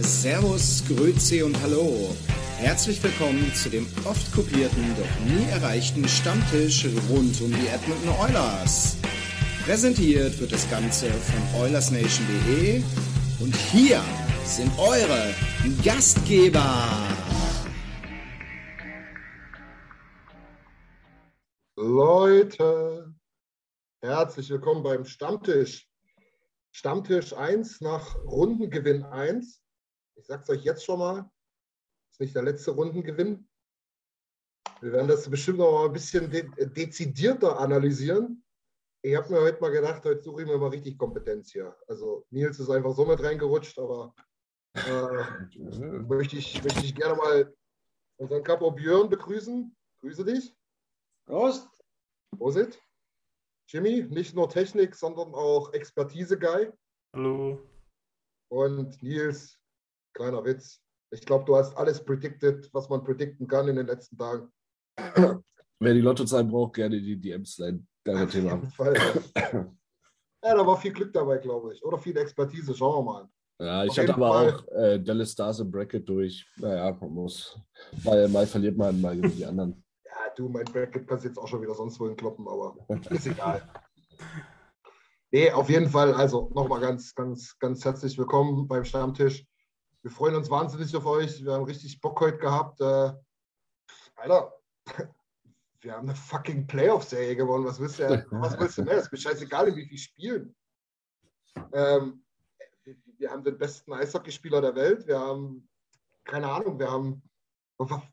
Servus, Grüezi und Hallo. Herzlich willkommen zu dem oft kopierten, doch nie erreichten Stammtisch rund um die Edmonton Oilers. Präsentiert wird das Ganze von OilersNation.de und hier sind eure Gastgeber. Leute, herzlich willkommen beim Stammtisch. Stammtisch 1 nach Rundengewinn 1. Ich sag's euch jetzt schon mal, ist nicht der letzte Rundengewinn. Wir werden das bestimmt noch mal ein bisschen de dezidierter analysieren. Ich habe mir heute mal gedacht, heute suche ich mir mal richtig Kompetenz hier. Also Nils ist einfach so mit reingerutscht, aber äh, möchte, ich, möchte ich gerne mal unseren Capo Björn begrüßen. Grüße dich. Prost. Prosit. Jimmy, nicht nur Technik, sondern auch Expertise-Guy. Hallo. Und Nils, kleiner Witz. Ich glaube, du hast alles predicted, was man predikten kann in den letzten Tagen. Wer die Lottozahlen braucht, gerne die DMs leiten. Gar kein Thema. Fall. ja, da war viel Glück dabei, glaube ich. Oder viel Expertise. Schauen wir mal. Ja, ich Auf hatte jeden aber Fall. auch äh, Dallas Stars im Bracket durch. Naja, man muss. Mal, mal verliert man, mal gewinnt die anderen. Ja, du, mein Bracket kannst jetzt auch schon wieder sonst wohin kloppen, aber ist egal. Nee, auf jeden Fall, also nochmal ganz, ganz, ganz herzlich willkommen beim Stammtisch. Wir freuen uns wahnsinnig auf euch. Wir haben richtig Bock heute gehabt. Äh, Alter, wir haben eine fucking Playoff-Serie gewonnen. Was willst du, was willst du mehr? Es ist mir scheißegal, in wie viel Spielen. Ähm, wir haben den besten Eishockeyspieler der Welt. Wir haben, keine Ahnung, wir haben.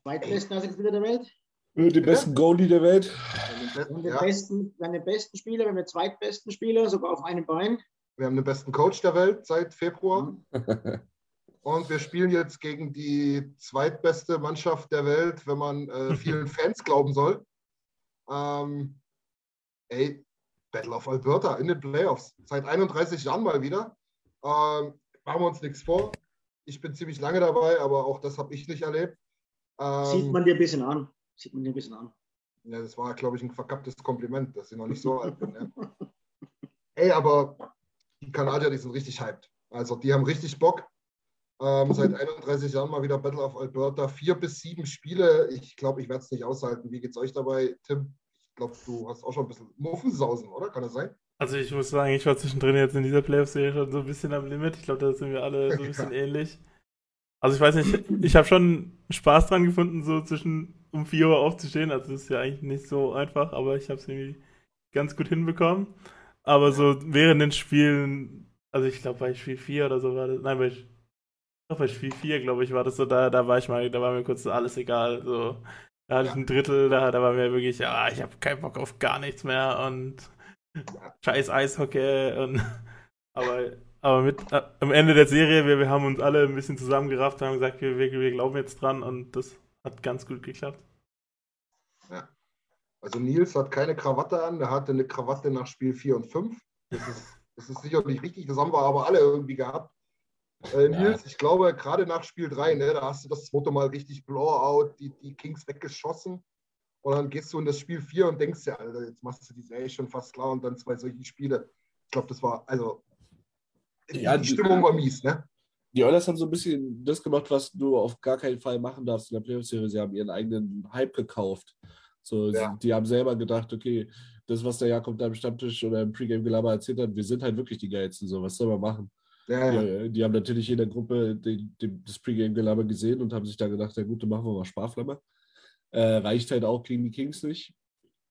Zweitbesten Eishockeyspieler der Welt. Die besten Goalie der Welt. Wir haben den, Ja, besten, wir haben den besten Spieler, wir haben den zweitbesten Spieler, sogar auf einem Bein. wir haben den besten Coach der Welt seit Februar. Und wir spielen jetzt gegen die zweitbeste Mannschaft der Welt, wenn man äh, vielen Fans glauben soll. Ähm, ey, Battle of Alberta in den Playoffs. Seit 31 Jahren mal wieder. Ähm, machen wir uns nichts vor. Ich bin ziemlich lange dabei, aber auch das habe ich nicht erlebt. Ähm, Sieht man dir ein bisschen an. Sieht man dir ein bisschen an. ja, das war, glaube ich, ein verkapptes Kompliment, dass sie noch nicht so alt bin. Ja. Ey, aber die Kanadier, die sind richtig hyped. Also die haben richtig Bock. Ähm, seit 31 Jahren mal wieder Battle of Alberta. Vier bis sieben Spiele. Ich glaube, ich werde es nicht aushalten. Wie geht's euch dabei, Tim? Ich glaube, du hast auch schon ein bisschen Muffensausen, oder? Kann das sein? Also ich muss sagen, ich war zwischendrin jetzt in dieser Playoff-Serie schon so ein bisschen am Limit. Ich glaube, da sind wir alle so ein bisschen ähnlich. Also ich weiß nicht, ich habe schon Spaß dran gefunden, so zwischen um 4 Uhr aufzustehen. Also das ist ja eigentlich nicht so einfach, aber ich habe es irgendwie ganz gut hinbekommen. Aber so während den Spielen, also ich glaube bei Spiel 4 oder so war das, nein, bei, bei Spiel 4, glaube ich, war das so, da, da war ich mal, da war mir kurz alles egal. So, da hatte ich ein Drittel, da, da war mir wirklich, ja, ich habe keinen Bock auf gar nichts mehr und scheiß Eishockey und aber, aber mit äh, am Ende der Serie, wir, wir haben uns alle ein bisschen zusammengerafft, haben gesagt, wir, wir, wir glauben jetzt dran und das hat ganz gut geklappt. Ja. Also Nils hat keine Krawatte an, der hatte eine Krawatte nach Spiel 4 und 5. Das ist, das ist sicherlich richtig, das haben wir aber alle irgendwie gehabt. Äh, Nils, ich glaube, gerade nach Spiel 3, ne, da hast du das zweite Mal richtig Blowout, die, die Kings weggeschossen. Und dann gehst du in das Spiel 4 und denkst ja, Alter, jetzt machst du die Serie schon fast klar und dann zwei solche Spiele. Ich glaube, das war, also, Ja, die die- Stimmung war mies, ne? Die Oilers haben so ein bisschen das gemacht, was du auf gar keinen Fall machen darfst in der Playoff-Serie. Sie haben ihren eigenen Hype gekauft. So, Ja. die haben selber gedacht, okay, das, was der Jakob da im Stammtisch oder im Pre-Game-Gelaber erzählt hat, wir sind halt wirklich die Geilsten, so, was soll man machen? Ja, ja. Die, die haben natürlich in der Gruppe den, den, das Pre-Game-Gelaber gesehen und haben sich da gedacht, ja gut, dann machen wir mal Sparflamme. Äh, reicht halt auch gegen die Kings nicht.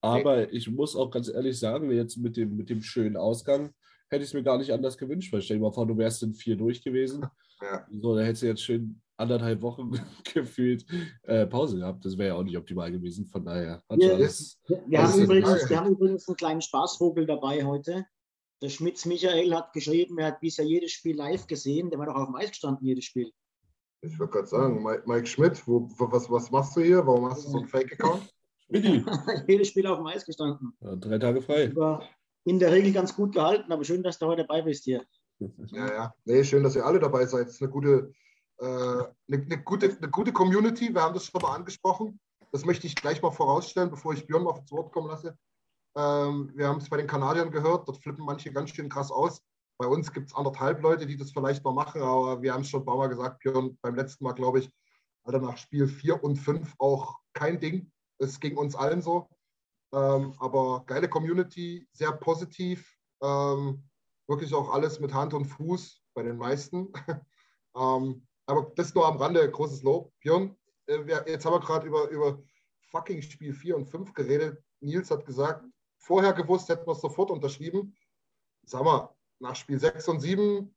Aber ich muss auch ganz ehrlich sagen, jetzt mit dem, mit dem schönen Ausgang hätte ich es mir gar nicht anders gewünscht, weil stell dir mal vor, du wärst in vier durch gewesen. Ja. So, da hättest du jetzt schön anderthalb Wochen gefühlt äh, Pause gehabt. Das wäre ja auch nicht optimal gewesen. Von daher hat Ja, alles. Wir, Das haben übrigens, wir haben übrigens einen kleinen Spaßvogel dabei heute. Der Schmitz Michael hat geschrieben, er hat bisher jedes Spiel live gesehen. Der war doch auf dem Eis gestanden, jedes Spiel. Ich wollte gerade sagen, Mike, Mike Schmidt, wo, was, was machst du hier? Warum hast du so einen Fake-Account? Jedes Spiel auf dem Eis gestanden. ja, drei Tage frei. War in der Regel ganz gut gehalten, aber schön, dass du heute dabei bist hier. Ja, ja. Nee, schön, dass ihr alle dabei seid. Es ist eine gute, äh, eine, eine, gute, eine gute Community. Wir haben das schon mal angesprochen. Das möchte ich gleich mal vorausstellen, bevor ich Björn mal zu Wort kommen lasse. Ähm, wir haben es bei den Kanadiern gehört, dort flippen manche ganz schön krass aus. Bei uns gibt es anderthalb Leute, die das vielleicht mal machen, aber wir haben es schon ein paar Mal gesagt, Björn, beim letzten Mal, glaube ich, Alter, nach Spiel 4 und 5 auch kein Ding. Es ging uns allen so. Ähm, aber geile Community, sehr positiv. Ähm, wirklich auch alles mit Hand und Fuß bei den meisten. ähm, aber das nur am Rande, großes Lob. Björn, äh, wir, jetzt haben wir gerade über, über fucking Spiel 4 und 5 geredet. Nils hat gesagt, vorher gewusst, hätten wir es sofort unterschrieben. Sag mal, nach Spiel 6 und 7,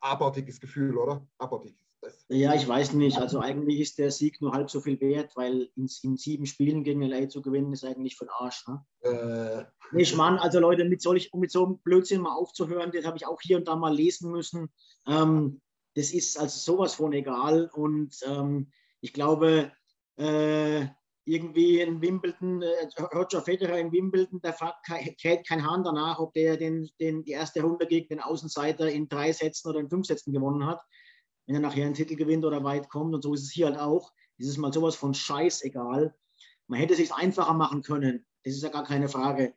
abartiges Gefühl, oder? Abartiges. Ja, ich weiß nicht. Also eigentlich ist der Sieg nur halb so viel wert, weil in, in sieben Spielen gegen LA zu gewinnen, ist eigentlich den Arsch. Ne? äh, Nee, Schmarrn, also Leute, mit solch, um mit so einem Blödsinn mal aufzuhören, das habe ich auch hier und da mal lesen müssen. Ähm, das ist also sowas von egal. Und ähm, ich glaube, äh, irgendwie in Wimbledon, äh, Roger Federer in Wimbledon, da kräht kein Hahn danach, ob der den, den, die erste Runde gegen den Außenseiter in drei Sätzen oder in fünf Sätzen gewonnen hat. Wenn er nachher einen Titel gewinnt oder weit kommt. Und so ist es hier halt auch. Es ist mal sowas von scheißegal. Man hätte es sich einfacher machen können. Das ist ja gar keine Frage.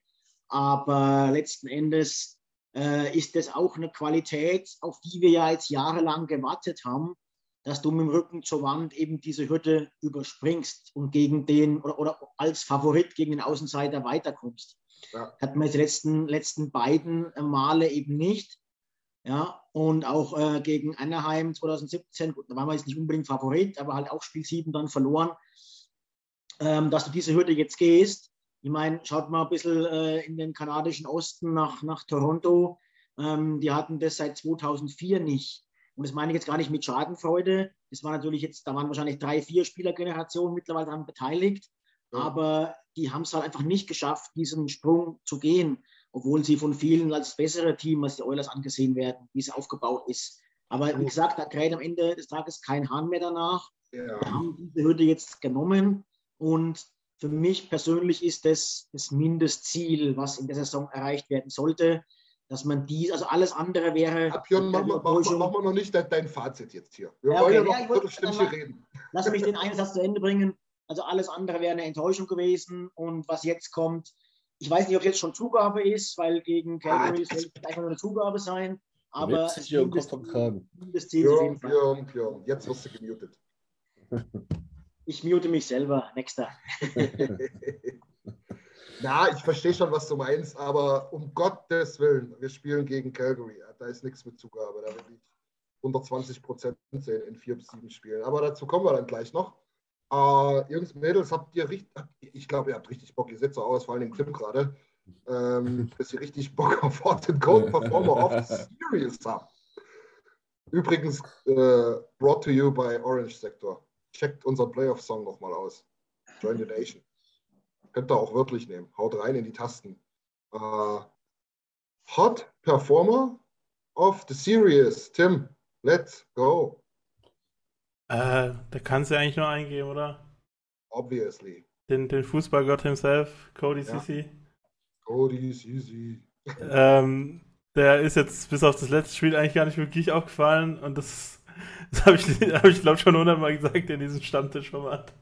Aber letzten Endes äh, ist das auch eine Qualität, auf die wir ja jetzt jahrelang gewartet haben, dass du mit dem Rücken zur Wand eben diese Hürde überspringst und gegen den oder, oder als Favorit gegen den Außenseiter weiterkommst. Ja. Hatten wir die letzten, letzten beiden Male eben nicht. Ja, und auch äh, gegen Anaheim 2017, gut, da waren wir jetzt nicht unbedingt Favorit, aber halt auch Spiel 7 dann verloren, ähm, dass du diese Hürde jetzt gehst. Ich meine, schaut mal ein bisschen äh, in den kanadischen Osten nach, nach Toronto. Ähm, die hatten das seit 2004 nicht. Und das meine ich jetzt gar nicht mit Schadenfreude. Das war natürlich jetzt, da waren wahrscheinlich drei, vier Spielergenerationen mittlerweile daran beteiligt. Ja. Aber die haben es halt einfach nicht geschafft, diesen Sprung zu gehen, obwohl sie von vielen als bessere Team als die Oilers angesehen werden, wie es aufgebaut ist. Aber wie gesagt, da kräht am Ende des Tages kein Hahn mehr danach. Wir ja. haben diese Hürde jetzt genommen und für mich persönlich ist das das Mindestziel, was in der Saison erreicht werden sollte, dass man dies, also alles andere wäre. Ab Björn, mach, mal- mach, mach mal noch nicht dein, Fazit jetzt hier. Wir Ja, wollen ja okay, noch ja, wollte- dann reden. Lass mich den einen Satz zu Ende bringen. Also alles andere wäre eine Enttäuschung gewesen. Und was jetzt kommt, ich weiß nicht, ob es jetzt schon Zugabe ist, weil gegen Calgary Ah, soll es einfach nur eine Zugabe sein. Aber sich hier. Mindestziel auf Björn, jeden Fall. Björn, Björn. Jetzt wirst du gemutet. Ich mute mich selber. Nächster. Na, ich verstehe schon, was du meinst, aber um Gottes Willen, wir spielen gegen Calgary. Da ist nichts mit Zugabe. Da will ich 120 Prozent sehen in vier bis sieben Spielen. Aber dazu kommen wir dann gleich noch. Äh, Jungs, Mädels, habt ihr richtig, ich glaube, ihr habt richtig Bock. Ihr seht so aus, vor allem den Clip gerade, ähm, dass ihr richtig Bock auf Hot and Cold Performer of the Series habt. Übrigens, äh, brought to you by Orange Sector. Checkt unseren Playoff-Song nochmal aus. Join the Nation. Könnt ihr auch wörtlich nehmen. Haut rein in die Tasten. Äh, Hot Performer of the Series. Tim, let's go. Äh, da kannst du ja eigentlich nur eingeben, oder? Obviously. Den, den Fußballgott himself, Cody Ja. Cody is easy. Ähm, der ist jetzt bis auf das letzte Spiel eigentlich gar nicht wirklich aufgefallen und das, das habe ich, hab ich glaube schon hundertmal gesagt in diesem Stammtischformat.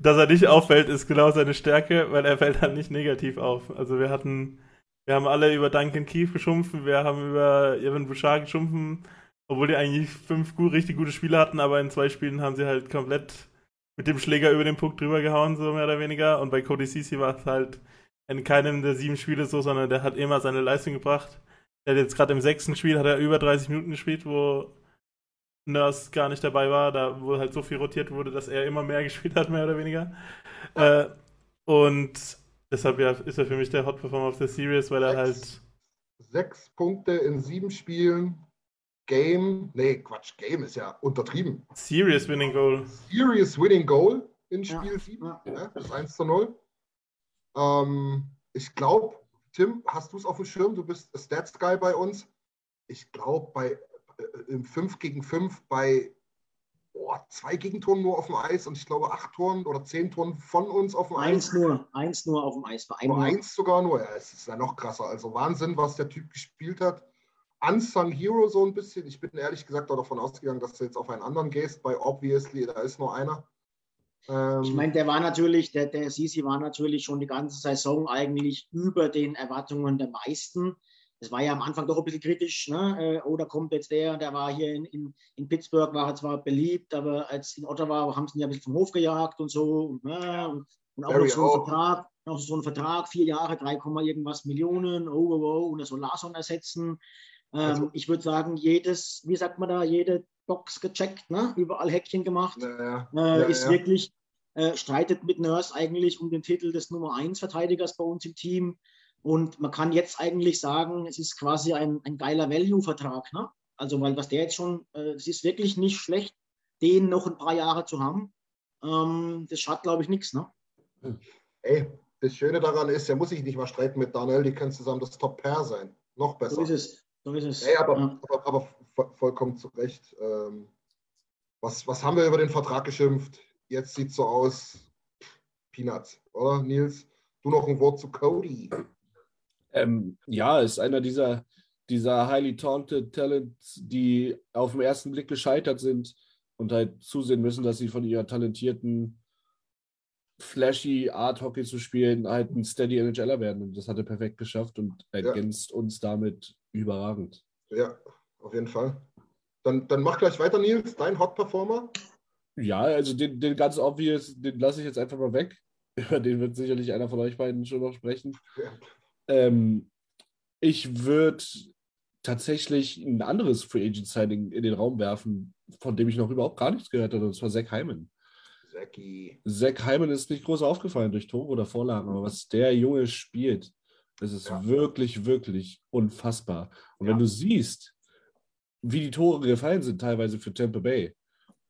Dass er nicht auffällt, ist genau seine Stärke, weil er fällt halt nicht negativ auf. Also wir hatten, wir haben alle über Duncan Keith geschumpfen, wir haben über Evan Bouchard geschumpfen, obwohl die eigentlich fünf gut, richtig gute Spiele hatten, aber in zwei Spielen haben sie halt komplett mit dem Schläger über den Puck drüber gehauen, so mehr oder weniger. Und bei Cody Cici war es halt in keinem der sieben Spiele so, sondern der hat immer seine Leistung gebracht. Der hat jetzt gerade im sechsten Spiel hat er über 30 Minuten gespielt, wo Nurse gar nicht dabei war, da wo halt so viel rotiert wurde, dass er immer mehr gespielt hat, mehr oder weniger. Äh, und deshalb ja, ist er für mich der Hot Performer of the Series, weil er Sechs. halt Sechs Punkte in sieben Spielen. Game, nee, Quatsch, Game ist ja untertrieben. Serious Winning Goal. Serious Winning Goal in Ja, Spiel 7. ja. Ja, das ist 1 zu 0. Ähm, ich glaube, Tim, hast du es auf dem Schirm? Du bist Stats Guy bei uns. Ich glaube, bei im 5 gegen 5 bei oh, zwei Gegentoren nur auf dem Eis und ich glaube acht Toren oder zehn Toren von uns auf dem Eins Eis. nur, eins nur auf dem Eis. Bei nur. eins sogar nur. Ja, es ist ja noch krasser. Also Wahnsinn, was der Typ gespielt hat. Unsung Hero so ein bisschen. Ich bin ehrlich gesagt auch davon ausgegangen, dass du jetzt auf einen anderen gehst. Bei Obviously, da ist nur einer. Ähm, Ich meine, der war natürlich, der, der Sisi war natürlich schon die ganze Saison eigentlich über den Erwartungen der meisten. Es war ja am Anfang doch ein bisschen kritisch, ne? Äh, Oh, kommt jetzt der, der war hier in, in, in Pittsburgh, war er zwar beliebt, aber als in Ottawa haben sie ihn ja ein bisschen vom Hof gejagt und so. Und, ne? und, und auch noch so ein. Vertrag, noch so ein Vertrag, vier Jahre, 3, irgendwas Millionen, oh, oh, oh, und er soll Larson ersetzen. Ähm, Also- ich würde sagen, jedes, wie sagt man da, jede Box gecheckt, ne? überall Häkchen gemacht naja, äh, ja, ist ja. wirklich, äh, streitet mit Nurse eigentlich um den Titel des Nummer 1 Verteidigers bei uns im Team. Und man kann jetzt eigentlich sagen, es ist quasi ein, ein geiler Value-Vertrag. Ne? Also, weil was der jetzt schon, äh, es ist wirklich nicht schlecht, den noch ein paar Jahre zu haben. Ähm, das schadet, glaube ich, nichts. Ne? Ey, das Schöne daran ist, er muss sich nicht mal streiten mit Daniel, die können zusammen das Top-Pair sein. Noch besser. So ist es. So ist es. Ey, aber, Ja. aber, aber vo- vollkommen zu Recht. Ähm, was, was haben wir über den Vertrag geschimpft? Jetzt sieht so aus, Peanuts, oder Nils? Du noch ein Wort zu Cody. Ähm, ja, ist einer dieser, dieser highly talented Talents, die auf den ersten Blick gescheitert sind und halt zusehen müssen, dass sie von ihrer talentierten, flashy Art Hockey zu spielen, halt ein Steady NHLer werden. Und das hat er perfekt geschafft und ergänzt uns damit überragend. Ja, auf jeden Fall. Dann, dann mach gleich weiter, Nils, dein Hot Performer. Ja, also den, den ganz obvious, den lasse ich jetzt einfach mal weg. Über den wird sicherlich einer von euch beiden schon noch sprechen. Ja. Ähm, ich würde tatsächlich ein anderes Free Agent Signing in den Raum werfen, von dem ich noch überhaupt gar nichts gehört habe, und zwar Zach Hyman. Zacki. Zach Hyman ist nicht groß aufgefallen durch Tore oder Vorlagen, aber was der Junge spielt, das ist Ja. wirklich, wirklich unfassbar. Und Ja. wenn du siehst, wie die Tore gefallen sind, teilweise für Tampa Bay,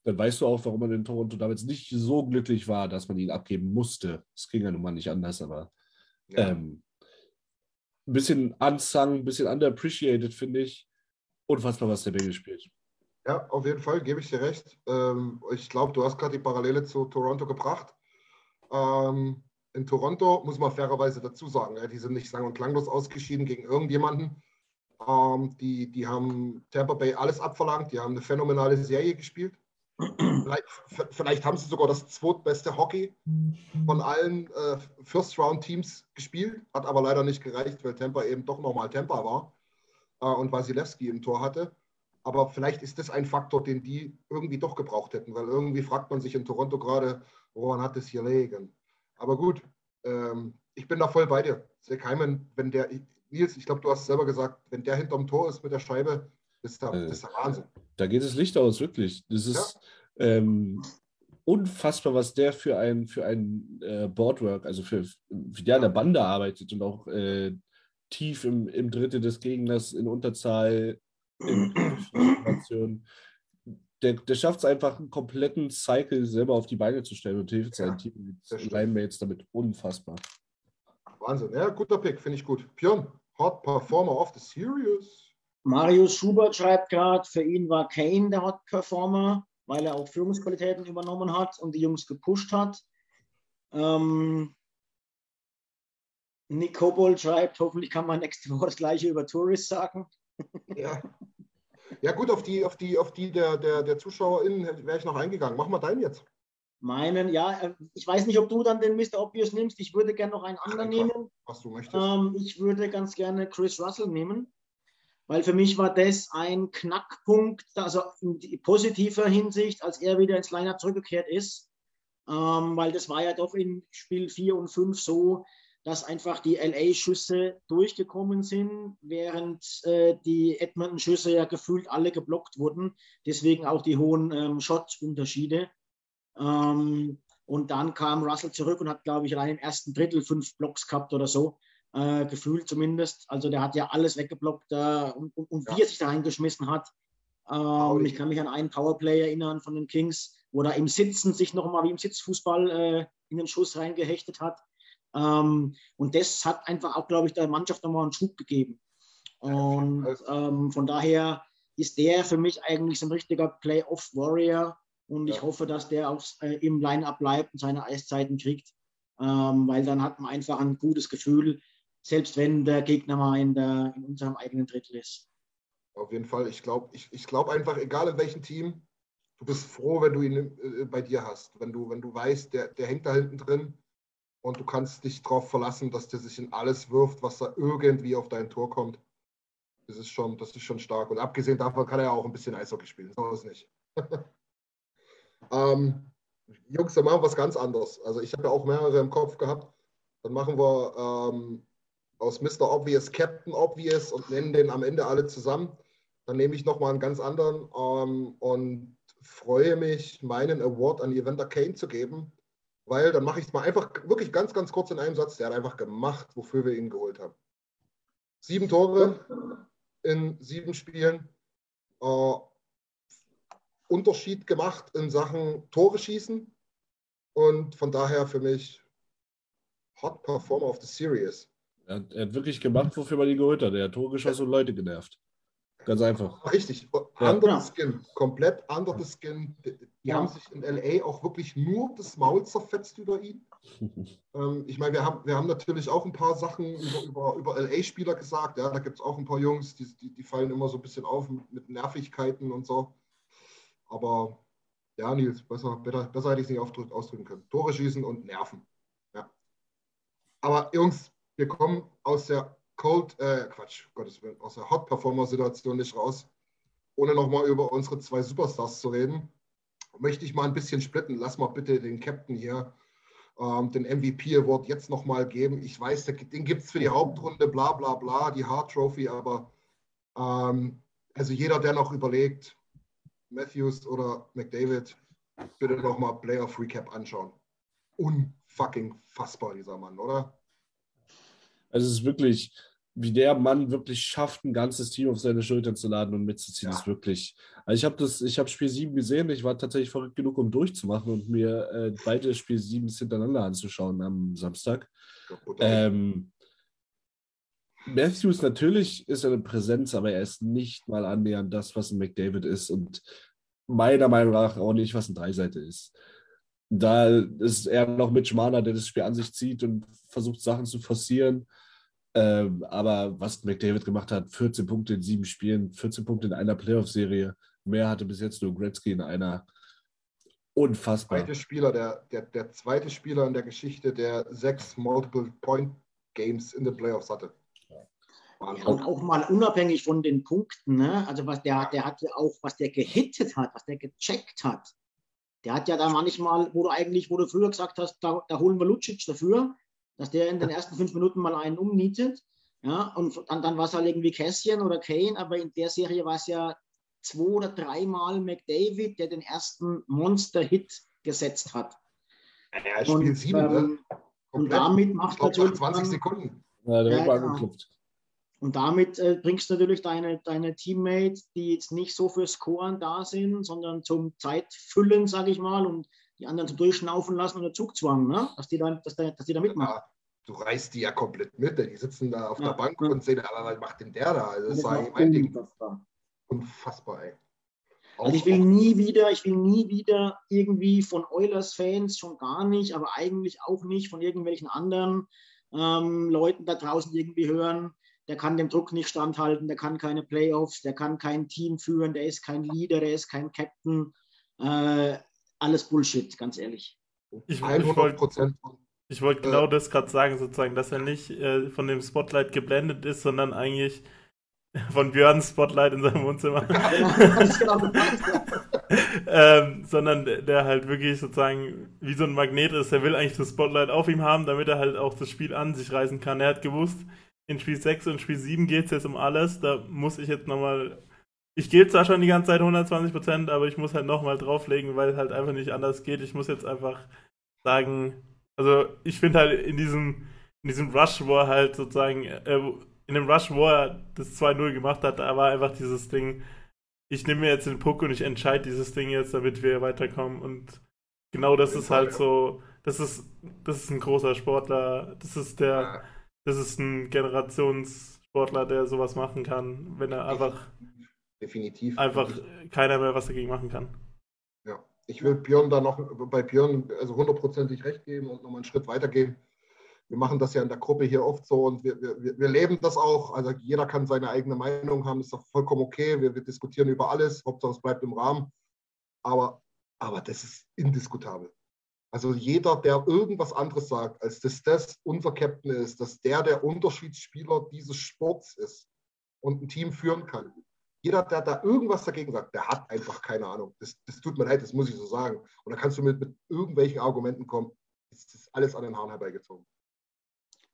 dann weißt du auch, warum man in Toronto damals nicht so glücklich war, dass man ihn abgeben musste. Es ging ja nun mal nicht anders, aber Ja. ähm, ein bisschen unsung, ein bisschen underappreciated, finde ich. Unfassbar, was der Bengel spielt. Ja, auf jeden Fall, gebe ich dir recht. Ähm, ich glaube, du hast gerade die Parallele zu Toronto gebracht. Ähm, in Toronto muss man fairerweise dazu sagen, ja, die sind nicht sang- und klanglos ausgeschieden gegen irgendjemanden. Ähm, die, die haben Tampa Bay alles abverlangt, die haben eine phänomenale Serie gespielt. Vielleicht, vielleicht haben sie sogar das zweitbeste Hockey von allen äh, First-Round-Teams gespielt, hat aber leider nicht gereicht, weil Tampa eben doch nochmal Tampa war äh, und Wasilewski im Tor hatte. Aber vielleicht ist das ein Faktor, den die irgendwie doch gebraucht hätten, weil irgendwie fragt man sich in Toronto gerade, woran hat es hier liegen? Aber gut, ähm, ich bin da voll bei dir. Zach Hyman, wenn der, Nils, ich glaube, du hast selber gesagt, wenn der hinterm Tor ist mit der Scheibe, ist der, Äh. ist der Wahnsinn. Da geht das Licht aus, wirklich. Das ist ähm, unfassbar, was der für ein, für ein äh, Boardwork, also für, wie der an der Bande arbeitet und auch äh, tief im, im Drittel des Gegners in Unterzahl, in Situation. Der, der schafft es einfach, einen kompletten Cycle selber auf die Beine zu stellen und hilft Ja, seinen Team das. Linemates damit unfassbar. Wahnsinn. Ja, guter Pick, finde ich gut. Björn, Hot Performer of the Series. Marius Schubert schreibt gerade, für ihn war Kane der Hot Performer, weil er auch Führungsqualitäten übernommen hat und die Jungs gepusht hat. Ähm, Nick Kobold schreibt, hoffentlich kann man nächste Woche das gleiche über Tourist sagen. Ja. Ja, gut, auf die, auf die, auf die der, der, der ZuschauerInnen wäre ich noch eingegangen. Mach mal deinen jetzt. Meinen, ja, äh, ich weiß nicht, ob du dann den Mr. Obvious nimmst. Ich würde gerne noch einen anderen Einfach. nehmen. Was du möchtest. Ähm, ich würde ganz gerne Chris Russell nehmen, weil für mich war das ein Knackpunkt, also in positiver Hinsicht, als er wieder ins Lineup zurückgekehrt ist. Ähm, weil das war ja doch in Spiel 4 und 5 so, dass einfach die LA-Schüsse durchgekommen sind, während äh, die Edmonton-Schüsse ja gefühlt alle geblockt wurden. Deswegen auch die hohen ähm, Shot-Unterschiede. Ähm, und dann kam Russell zurück und hat, glaube ich, allein im ersten Drittel fünf Blocks gehabt oder so. Äh, gefühlt zumindest. Also der hat ja alles weggeblockt äh, und, und, ja. wie er sich da reingeschmissen hat. Ähm, ich kann mich an einen Powerplay erinnern von den Kings, wo er im Sitzen sich nochmal wie im Sitzfußball äh, in den Schuss reingehechtet hat. Ähm, und das hat einfach auch, glaube ich, der Mannschaft nochmal einen Schub gegeben. Und ähm, von daher ist der für mich eigentlich so ein richtiger Playoff-Warrior. Und ich ja. hoffe, dass der auch äh, im Line-Up bleibt und seine Eiszeiten kriegt. Ähm, weil dann hat man einfach ein gutes Gefühl, selbst wenn der Gegner mal in, der, in unserem eigenen Drittel ist. Auf jeden Fall. Ich glaube ich, ich glaub einfach, egal in welchem Team, du bist froh, wenn du ihn äh, bei dir hast. Wenn du, wenn du weißt, der, der hängt da hinten drin und du kannst dich darauf verlassen, dass der sich in alles wirft, was da irgendwie auf dein Tor kommt. Das ist schon, das ist schon stark. Und abgesehen davon kann er auch ein bisschen Eishockey spielen. So ist nicht. ähm, Jungs, dann machen wir was ganz anderes. Also ich habe ja auch mehrere im Kopf gehabt. Dann machen wir ähm, aus Mr. Obvious Captain Obvious und nennen den am Ende alle zusammen. Dann nehme ich nochmal einen ganz anderen ähm, und freue mich, meinen Award an Evander Kane zu geben weil dann mache ich es mal einfach wirklich ganz, ganz kurz in einem Satz. Der hat einfach gemacht, wofür wir ihn geholt haben. Sieben Tore in sieben Spielen. Äh, Unterschied gemacht in Sachen Tore schießen. Und von daher für mich Hot Performer of the Series. Er hat, er hat wirklich gemacht, wofür man ihn geholt hat. Er hat Tore geschossen und Leute genervt. Ganz einfach. Richtig. Ja. Skin. Komplett anderer Skin. Die, die ja. haben sich in LA auch wirklich nur das Maul zerfetzt über ihn. ähm, ich meine, wir haben, wir haben natürlich auch ein paar Sachen über, über, über LA-Spieler gesagt. Ja, da gibt es auch ein paar Jungs, die, die, die, fallen immer so ein bisschen auf mit, mit Nervigkeiten und so. Aber ja, Nils, besser, besser, besser hätte ich es nicht ausdrücken können. Tore schießen und nerven. Ja. Aber Jungs, wir kommen aus der Cold, äh, Quatsch, Gottes Willen, aus der Hot-Performer-Situation nicht raus, ohne nochmal über unsere zwei Superstars zu reden, möchte ich mal ein bisschen splitten. Lass mal bitte den Captain hier ähm, den MVP-Award jetzt nochmal geben. Ich weiß, den gibt es für die Hauptrunde, bla bla bla, die Hard Trophy, aber ähm, also jeder, der noch überlegt, Matthews oder McDavid, bitte nochmal Playoff Recap anschauen. Unfucking fassbar, dieser Mann, oder? Also es ist wirklich, wie der Mann wirklich schafft, ein ganzes Team auf seine Schultern zu laden und mitzuziehen, ja. ist wirklich. Also ich habe das, ich habe Spiel 7 gesehen, ich war tatsächlich verrückt genug, um durchzumachen und mir äh, beide Spiel 7 hintereinander anzuschauen am Samstag. Ähm, Matthews natürlich ist eine Präsenz, aber er ist nicht mal annähernd das, was ein McDavid ist und meiner Meinung nach auch nicht, was ein Dreiseite ist. Da ist er noch mit Schmaler, der das Spiel an sich zieht und versucht, Sachen zu forcieren. Ähm, aber was McDavid gemacht hat, 14 Punkte in sieben Spielen, 14 Punkte in einer Playoff-Serie, mehr hatte bis jetzt nur Gretzky in einer. Unfassbar. Der zweite Spieler, der, der, der zweite Spieler in der Geschichte, der sechs Multiple-Point-Games in den Playoffs hatte. Ja, und auch mal unabhängig von den Punkten, ne? also was der, der hat ja auch, was der gehittet hat, was der gecheckt hat. Der hat ja da manchmal, wo du eigentlich, wo du früher gesagt hast, da, da holen wir Lucic dafür, dass der in den ersten fünf Minuten mal einen umnietet. Ja, und dann, dann war es halt irgendwie Cassian oder Kane, aber in der Serie war es ja zwei oder dreimal McDavid, der den ersten Monster-Hit gesetzt hat. Ja, er spielt und, sieben, ne? ähm, ne? Und damit macht er natürlich. 20 Sekunden. Ja, der ja, genau. Und damit äh, bringst du natürlich deine, deine Teammates, die jetzt nicht so für Scoren da sind, sondern zum Zeitfüllen, sage ich mal, und die anderen zum Durchschnaufen lassen unter Zugzwang, ne? dass, die dann, dass, der, dass die da mitmachen. Ja, du reißt die ja komplett mit, denn die sitzen da auf ja, der Bank ja. und sehen, was macht denn der da? Also das, das ist mein Ding. Unfassbar, ey. Also ich will nie wieder, ich will nie wieder irgendwie von Oilers-Fans, schon gar nicht, aber eigentlich auch nicht von irgendwelchen anderen ähm, Leuten da draußen irgendwie hören, der kann dem Druck nicht standhalten, der kann keine Playoffs, der kann kein Team führen, der ist kein Leader, der ist kein Captain. Äh, alles Bullshit, ganz ehrlich. Ich, ich wollte ich wollt genau äh, das gerade sagen, sozusagen, dass er nicht äh, von dem Spotlight geblendet ist, sondern eigentlich von Björns Spotlight in seinem Wohnzimmer. Genau, ähm, sondern der, der halt wirklich sozusagen wie so ein Magnet ist. Der will eigentlich das Spotlight auf ihm haben, damit er halt auch das Spiel an sich reißen kann. Er hat gewusst, in Spiel 6 und Spiel 7 geht es jetzt um alles. Da muss ich jetzt nochmal. Ich gehe zwar schon die ganze Zeit 120%, aber ich muss halt nochmal drauflegen, weil es halt einfach nicht anders geht. Ich muss jetzt einfach sagen, also ich finde halt in diesem, in diesem Rush, wo er halt sozusagen, äh, in dem Rush, wo er das 2-0 gemacht hat, da war einfach dieses Ding, ich nehme mir jetzt den Puck und ich entscheide dieses Ding jetzt, damit wir weiterkommen. Und genau das ist halt so, das ist, das ist ein großer Sportler, das ist der, das ist ein Generationssportler, der sowas machen kann, wenn er einfach, Definitiv. einfach keiner mehr was dagegen machen kann. Ja, ich will Björn da noch bei Björn also hundertprozentig recht geben und nochmal einen Schritt weitergehen. Wir machen das ja in der Gruppe hier oft so und wir, wir, wir leben das auch. Also jeder kann seine eigene Meinung haben, ist doch vollkommen okay. Wir, wir diskutieren über alles, Hauptsache es bleibt im Rahmen. Aber, aber das ist indiskutabel. Also jeder, der irgendwas anderes sagt, als dass das unser Captain ist, dass der der Unterschiedsspieler dieses Sports ist und ein Team führen kann. Jeder, der da irgendwas dagegen sagt, der hat einfach keine Ahnung. Das, das tut mir leid, das muss ich so sagen. Und da kannst du mit, mit irgendwelchen Argumenten kommen. Das ist alles an den Haaren herbeigezogen.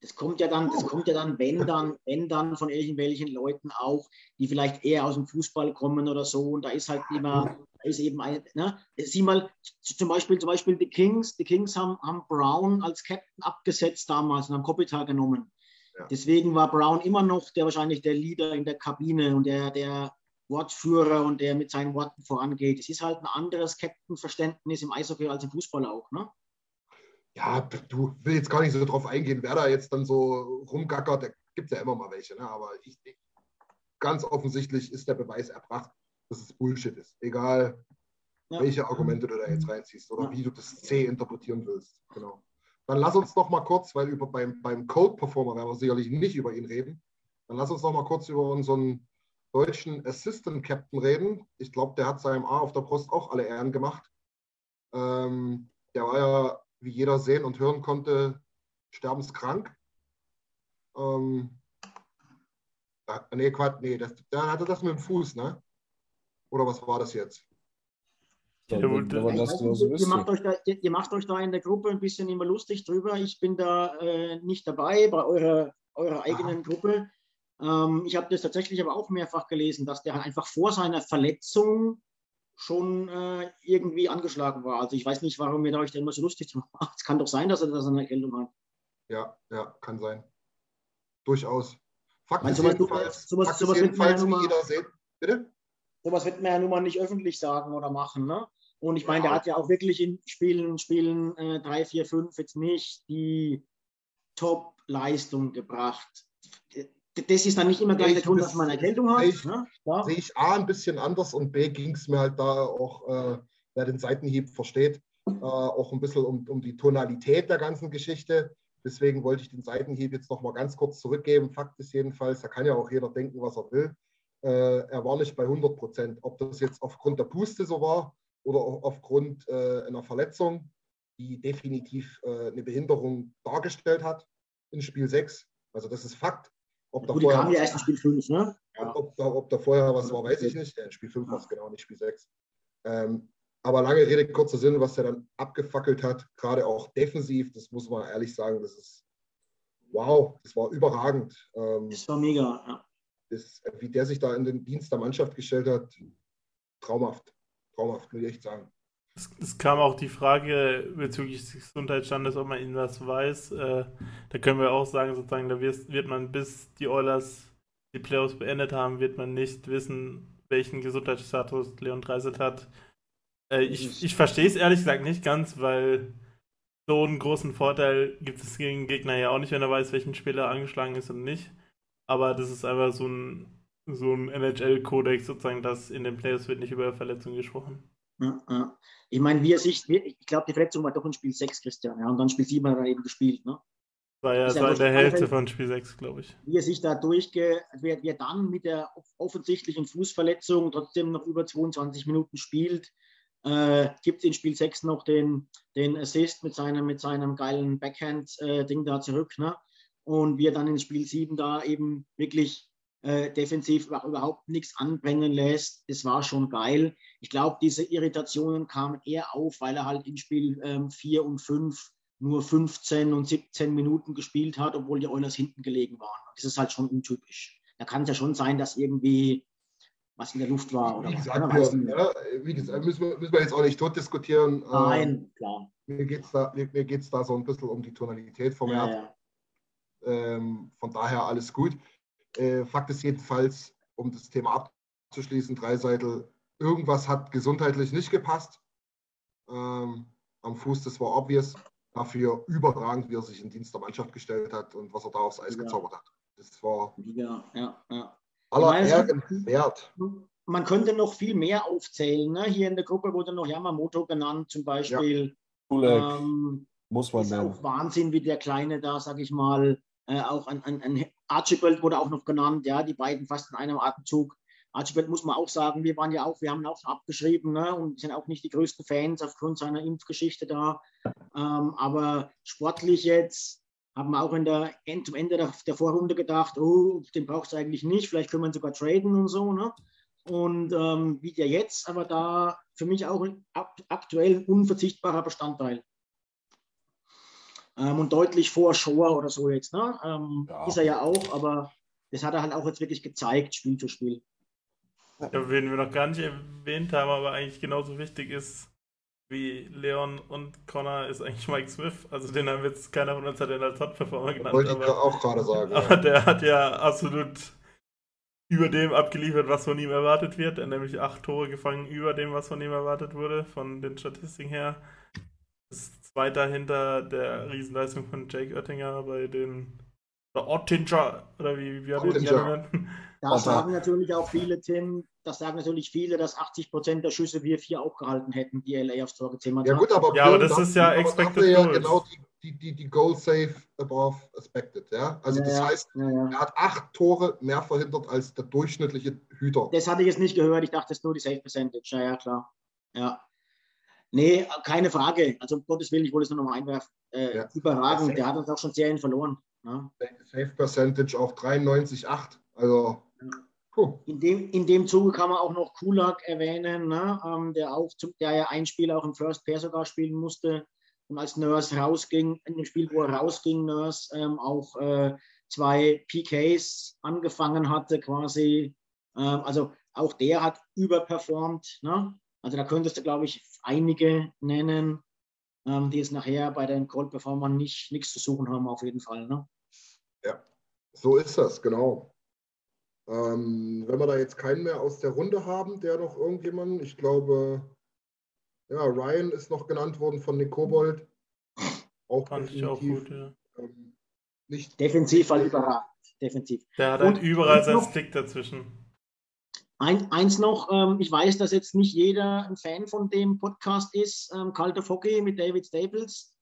Das kommt ja dann, das kommt ja dann, wenn dann, wenn dann von irgendwelchen Leuten auch, die vielleicht eher aus dem Fußball kommen oder so. Und da ist halt immer, da ist eben ein, ne, sieh mal, zum Beispiel, zum Beispiel die Kings, die Kings haben, haben Brown als Captain abgesetzt damals und haben Kopitar genommen. Ja. Deswegen war Brown immer noch der wahrscheinlich der Leader in der Kabine und der, der Wortführer und der mit seinen Worten vorangeht. Es ist halt ein anderes Captain-Verständnis im Eishockey als im Fußball auch, ne? Ja, du will jetzt gar nicht so drauf eingehen, wer da jetzt dann so rumgackert. Da gibt es ja immer mal welche. Ne? Aber ich, ich, ganz offensichtlich ist der Beweis erbracht, dass es Bullshit ist. Egal, Ja. welche Argumente du da jetzt reinziehst oder Ja. wie du das C interpretieren willst. Genau. Dann lass uns noch mal kurz, weil über beim, beim Code Performer werden wir sicherlich nicht über ihn reden. Dann lass uns noch mal kurz über unseren deutschen Assistant Captain reden. Ich glaube, der hat seinem A auf der Brust auch alle Ehren gemacht. Ähm, der war ja, wie jeder sehen und hören konnte, sterbenskrank. Ähm, nee, Quatsch, nee, das, der hatte das mit dem Fuß, ne? Oder was war das jetzt? Ja, und- man das Ich weiß genau nicht, so ihr, macht euch da, ihr, ihr macht euch da in der Gruppe ein bisschen immer lustig drüber. Ich bin da äh, nicht dabei bei eurer, eurer eigenen Gruppe. Ähm, ich habe das tatsächlich aber auch mehrfach gelesen, dass der einfach vor seiner Verletzung schon äh, irgendwie angeschlagen war. Also ich weiß nicht, warum ihr da euch da immer so lustig macht. Es kann doch sein, dass er das an der Erkältung hat. Ja, ja, kann sein. Durchaus. Fakt Meinst ist jedenfalls, sowas- Fakt sowas ist jedenfalls nun wie mal- jeder sieht. Bitte? sowas wird man ja nun mal nicht öffentlich sagen oder machen. Ne? Und ich meine, Ja. der hat ja auch wirklich in Spielen, Spielen äh, 3, 4, 5 jetzt nicht die Top-Leistung gebracht. Das ist dann nicht immer gleich Ich- der Grund, dass das- man eine Erkältung hat. ich- ne? Klar. Sehe ich A ein bisschen anders und B ging es mir halt da auch, äh, wer den Seitenhieb versteht, äh, auch ein bisschen um, um die Tonalität der ganzen Geschichte. Deswegen wollte ich den Seitenhieb jetzt noch mal ganz kurz zurückgeben. Fakt ist jedenfalls, da kann ja auch jeder denken, was er will. Äh, er war nicht bei 100 Prozent. Ob das jetzt aufgrund der Puste so war oder aufgrund äh, einer Verletzung, die definitiv äh, eine Behinderung dargestellt hat in Spiel 6. Also das ist Fakt. Ob da Gut, vorher kamen ja was- erst in Spiel 5. Ne? ob, ob, da, ob da vorher was war, weiß ich nicht. Ja, in Spiel 5 war es genau, nicht Spiel 6. Ähm, aber lange Rede, kurzer Sinn, was er dann abgefackelt hat, gerade auch defensiv, das muss man ehrlich sagen, das ist wow, das war überragend. Ähm, Das war mega. Ja. das, wie der sich da in den Dienst der Mannschaft gestellt hat, traumhaft. Traumhaft, muss ich echt sagen. Es, es kam auch die Frage bezüglich des Gesundheitsstandes, ob man ihnen was weiß. Äh, da können wir auch sagen, sozusagen, da wird, wird man bis die Oilers die Playoffs beendet haben, wird man nicht wissen, welchen Gesundheitsstatus Leon Dreiset hat. Äh, ich ich verstehe es ehrlich gesagt nicht ganz, weil so einen großen Vorteil gibt es gegen Gegner ja auch nicht, wenn er weiß, welchen Spieler angeschlagen ist und nicht. Aber das ist einfach so ein, so ein NHL-Kodex sozusagen, dass in den Playoffs wird nicht über Verletzungen gesprochen. Ich meine, wie er sich, wie- ich glaube, die Verletzung war doch in Spiel 6, Christian. Ja, und dann Spiel 7 hat er eben gespielt. Ne? War ja so in der Hälfte von Spiel 6, glaube ich. wie er sich da durchge, wer, wer dann mit der off- offensichtlichen Fußverletzung trotzdem noch über 22 Minuten spielt, äh, gibt in Spiel 6 noch den, den Assist mit seinem, mit seinem geilen Backhand-Ding da zurück. Ne? Und wir dann in Spiel 7 da eben wirklich äh, defensiv überhaupt nichts anbringen lässt. Das war schon geil. Ich glaube, diese Irritationen kamen eher auf, weil er halt in Spiel 4 ähm, und 5 nur 15 und 17 Minuten gespielt hat, obwohl die Oilers hinten gelegen waren. Das ist halt schon untypisch. Da kann es ja schon sein, dass irgendwie was in der Luft war. Oder wie, gesagt, wir, ja, wie gesagt, müssen wir, müssen wir jetzt auch nicht tot diskutieren. Nein, ähm, klar. Mir geht es da, mir, mir da so ein bisschen um die Tonalität vom ja, ja. Ähm, von daher alles gut. Äh, Fakt ist jedenfalls, um das Thema abzuschließen, Dreiseitel, irgendwas hat gesundheitlich nicht gepasst. Ähm, am Fuß, das war obvious. Dafür überragend, wie er sich in Dienst der Mannschaft gestellt hat und was er da aufs Eis ja. gezaubert hat. Das war ja, ja, ja. aller Ehren wert. Man könnte noch viel mehr aufzählen. Ne? Hier in der Gruppe wurde noch Yamamoto genannt, zum Beispiel. Ja. Ähm, Muss man ist nennen. auch Wahnsinn, wie der Kleine da, sag ich mal, äh, auch an, an, an Archibald wurde auch noch genannt, ja, die beiden fast in einem Atemzug. Archibald muss man auch sagen, wir waren ja auch, wir haben auch abgeschrieben ne, und sind auch nicht die größten Fans aufgrund seiner Impfgeschichte da. Ähm, aber sportlich jetzt haben wir auch in der, zum Ende der, der Vorrunde gedacht, oh, den braucht es eigentlich nicht, vielleicht können wir ihn sogar traden und so. Ne? Und ähm, wie der jetzt, aber da für mich auch ein aktuell unverzichtbarer Bestandteil ähm, und deutlich vor Show oder so jetzt. Ne? Ähm, ja. Ist er ja auch, aber das hat er halt auch jetzt wirklich gezeigt, Spiel für Spiel. Ja, wen wir noch gar nicht erwähnt haben, aber eigentlich genauso wichtig ist wie Leon und Connor, ist eigentlich Mike Smith. Also den haben jetzt keiner von uns hat den als Top-Performer genannt. Wollte ich auch gerade sagen. Aber ja. der hat ja absolut über dem abgeliefert, was von ihm erwartet wird. Er hat nämlich acht Tore gefangen über dem, was von ihm erwartet wurde, von den Statistiken her. Das ist zweiter hinter der Riesenleistung von Jake Oettinger bei den oder Ottinger oder wie, wie hat er genannt? Da sagen natürlich auch viele, Tim, das sagen natürlich viele, dass 80 Prozent der Schüsse wir vier auch gehalten hätten, die LA aufs Tor gezimmert Ja, gut, aber, ja, aber das ist ja expected ja genau die, die, die Goal Save above expected. Ja? Also ja, das heißt, ja, er hat acht Tore mehr verhindert als der durchschnittliche Hüter. Das hatte ich jetzt nicht gehört. Ich dachte, ist nur die Save Percentage. Ja, ja, klar. Ja. Nee, keine Frage. Also um Gottes Willen, ich wollte es nur noch mal einwerfen. Äh, ja. Überragend. Der hat uns auch schon Serien verloren. Ne? Safe Percentage auch 93,8. Also. Puh. In, dem, in dem Zuge kann man auch noch Kulak erwähnen, ne? ähm, der, auch, der ja ein Spiel auch im First Pair sogar spielen musste und als Nurse rausging, in dem Spiel, wo er rausging, Nurse ähm, auch äh, zwei PKs angefangen hatte quasi. Ähm, also auch der hat überperformt. Ne? Also da könntest du, glaube ich, einige nennen, ähm, die es nachher bei den Cold Performern nicht nichts zu suchen haben, auf jeden Fall. Ne? Ja, so ist das, genau. Ähm, wenn wir da jetzt keinen mehr aus der Runde haben, der noch irgendjemanden, ich glaube, ja, Ryan ist noch genannt worden von Nick Kobold. Auch Fand ich auch gut, ja. Ähm, nicht defensiv, weil überragend. Defensiv. Der hat halt überall seinen Stick dazwischen. Ein, eins noch, ähm, ich weiß, dass jetzt nicht jeder ein Fan von dem Podcast ist, ähm, of Hockey mit David Staples.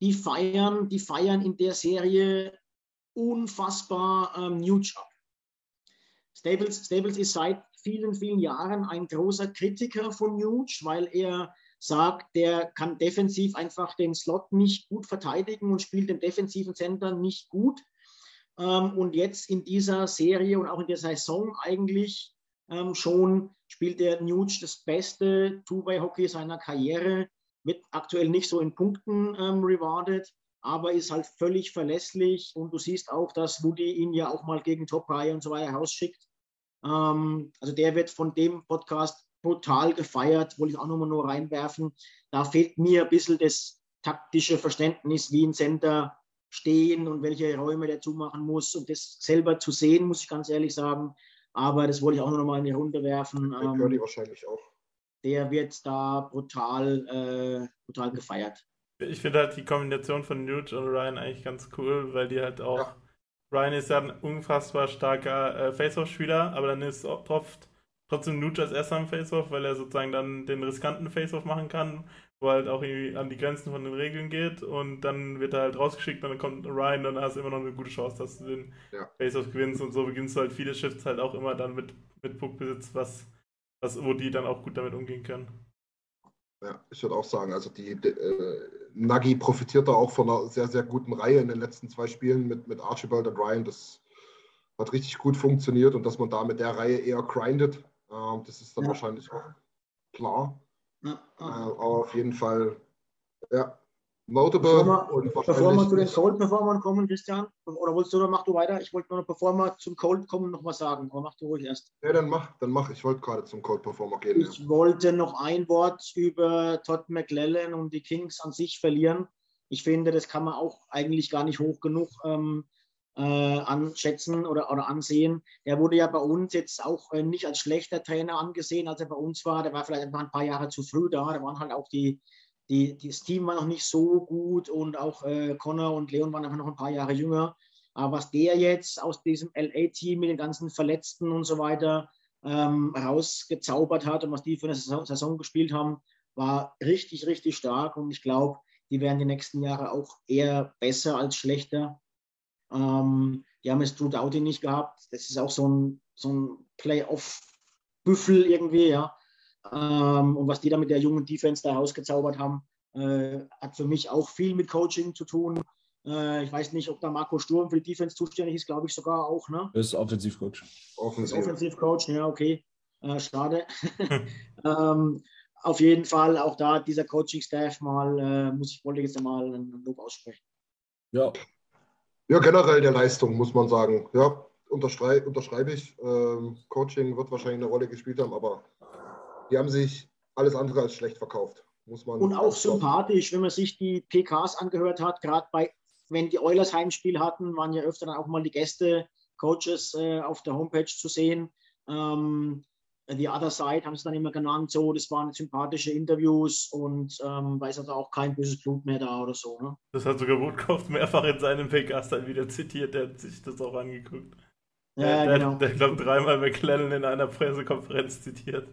Die feiern, die feiern in der Serie unfassbar ähm, Nuge ab. Staples, Staples ist seit vielen, vielen Jahren ein großer Kritiker von Nuge, weil er sagt, der kann defensiv einfach den Slot nicht gut verteidigen und spielt den defensiven Center nicht gut. Ähm, und jetzt in dieser Serie und auch in der Saison eigentlich ähm, schon spielt der Nuge das beste Two-Way-Hockey seiner Karriere, wird aktuell nicht so in Punkten ähm, rewarded, aber ist halt völlig verlässlich und du siehst auch, dass Woody ihn ja auch mal gegen Top Reihe und so weiter rausschickt. Ähm, also der wird von dem Podcast brutal gefeiert, wollte ich auch nochmal nur reinwerfen. Da fehlt mir ein bisschen das taktische Verständnis, wie ein Center stehen und welche Räume der zumachen muss und das selber zu sehen, muss ich ganz ehrlich sagen. Aber das wollte ich auch noch mal in die Runde werfen. Der ähm, Curly wahrscheinlich auch. Der wird da brutal, äh, brutal gefeiert. Ich finde halt die Kombination von Newt und Ryan eigentlich ganz cool, weil die halt auch. Ja. Ryan ist ja ein unfassbar starker äh, Face-Off-Spieler, aber dann ist oft trotzdem Newt als erster am Face-Off, weil er sozusagen dann den riskanten Face-Off machen kann wo halt auch irgendwie an die Grenzen von den Regeln geht und dann wird er halt rausgeschickt und dann kommt Ryan, dann hast du immer noch eine gute Chance, dass du den ja. Face-Off gewinnst und so beginnst du halt viele Shifts halt auch immer dann mit, mit Puckbesitz, was, was, wo die dann auch gut damit umgehen können. Ja, ich würde auch sagen, also die, die äh, Nagi profitiert da auch von einer sehr, sehr guten Reihe in den letzten zwei Spielen mit, mit Archibald und Ryan. Das hat richtig gut funktioniert und dass man da mit der Reihe eher grindet, äh, das ist dann Ja. wahrscheinlich auch klar. Ja, ja. aber auf jeden Fall, ja, notable Bevor wir, zu den Cold-Performern kommen, Christian, oder wolltest du, oder mach du weiter? Ich wollte nur, noch, bevor wir zum Cold kommen, noch was sagen. Aber mach du ruhig erst. Ja, dann mach, dann mach. Ich wollte gerade zum Cold Performer gehen. Ja. Ich wollte noch ein Wort über Todd McLellan und die Kings an sich verlieren. Ich finde, das kann man auch eigentlich gar nicht hoch genug ähm, äh, anschätzen oder, oder ansehen. Der wurde ja bei uns jetzt auch äh, nicht als schlechter Trainer angesehen, als er bei uns war. Der war vielleicht einfach ein paar Jahre zu früh da. Da waren halt auch die, die, das Team war noch nicht so gut und auch äh, Connor und Leon waren einfach noch ein paar Jahre jünger. Aber was der jetzt aus diesem LA-Team mit den ganzen Verletzten und so weiter ähm, rausgezaubert hat und was die für eine Saison, Saison gespielt haben, war richtig, richtig stark. Und ich glaube, die werden die nächsten Jahre auch eher besser als schlechter. Ähm, die haben jetzt Drew Doughty nicht gehabt. Das ist auch so ein, so ein Playoff-Büffel irgendwie, ja. Ähm, und was die da mit der jungen Defense da rausgezaubert haben, äh, hat für mich auch viel mit Coaching zu tun. Äh, ich weiß nicht, ob da Marco Sturm für die Defense zuständig ist, glaube ich sogar auch, ne? Das ist Offensivcoach. Offensiv. Offensivcoach, ja, okay. Äh, schade. ähm, auf jeden Fall auch da dieser Coaching-Staff mal, äh, muss ich, wollte jetzt mal ein Lob aussprechen. Ja, Ja, generell der Leistung, muss man sagen. Ja, unterschrei unterschreibe ich. Ähm, Coaching wird wahrscheinlich eine Rolle gespielt haben, aber die haben sich alles andere als schlecht verkauft. Muss man Und auch sympathisch, wenn man sich die PKs angehört hat, gerade bei, wenn die Oilers Heimspiel hatten, waren ja öfter dann auch mal die Gäste, Coaches äh, auf der Homepage zu sehen. Ähm, The Other Side haben sie dann immer genannt, so, das waren sympathische Interviews und ähm, ist also auch kein böses Blut mehr da oder so. Ne? Das hat sogar Woodcroft mehrfach in seinem PKs dann wieder zitiert, der hat sich das auch angeguckt. Ja, der, genau. der, der glaube dreimal McLennan in einer Pressekonferenz zitiert.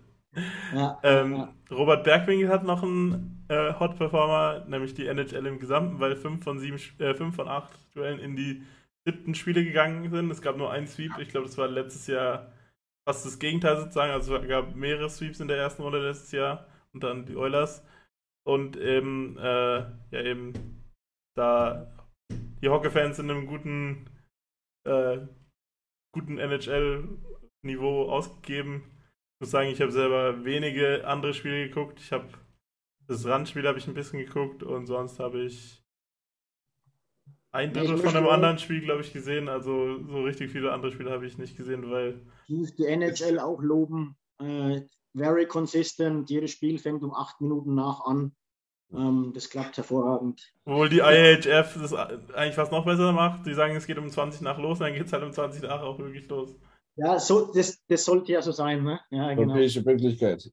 Ja, Ähm, ja. Robert Bergwinkel hat noch einen äh, Hot Performer, nämlich die NHL im Gesamten, weil fünf von sieben, äh, fünf von acht Duellen in die siebten Spiele gegangen sind. Es gab nur einen Sweep. Ich glaube, das war letztes Jahr fast das Gegenteil sozusagen. Also es gab mehrere Sweeps in der ersten Runde letztes Jahr und dann die Oilers. Und eben, äh, ja eben, da die Hockey-Fans in einem guten, äh, guten NHL-Niveau ausgegeben. Ich muss sagen, ich habe selber wenige andere Spiele geguckt. Ich habe das Randspiel habe ich ein bisschen geguckt und sonst habe ich ein Ja, Drittel von möchte einem anderen Spiel, glaube ich, gesehen. Also so richtig viele andere Spiele habe ich nicht gesehen, weil Ich muss die NHL auch loben. Äh, very consistent. Jedes Spiel fängt um acht Minuten nach an. Ähm, das klappt hervorragend. Obwohl die IHF das eigentlich fast noch besser macht. Die sagen, es geht um 20 nach los, dann geht es halt um 20 nach auch wirklich los. Ja, so, das, das sollte ja so sein. Ne? Ja, genau. europäische Pünktlichkeit.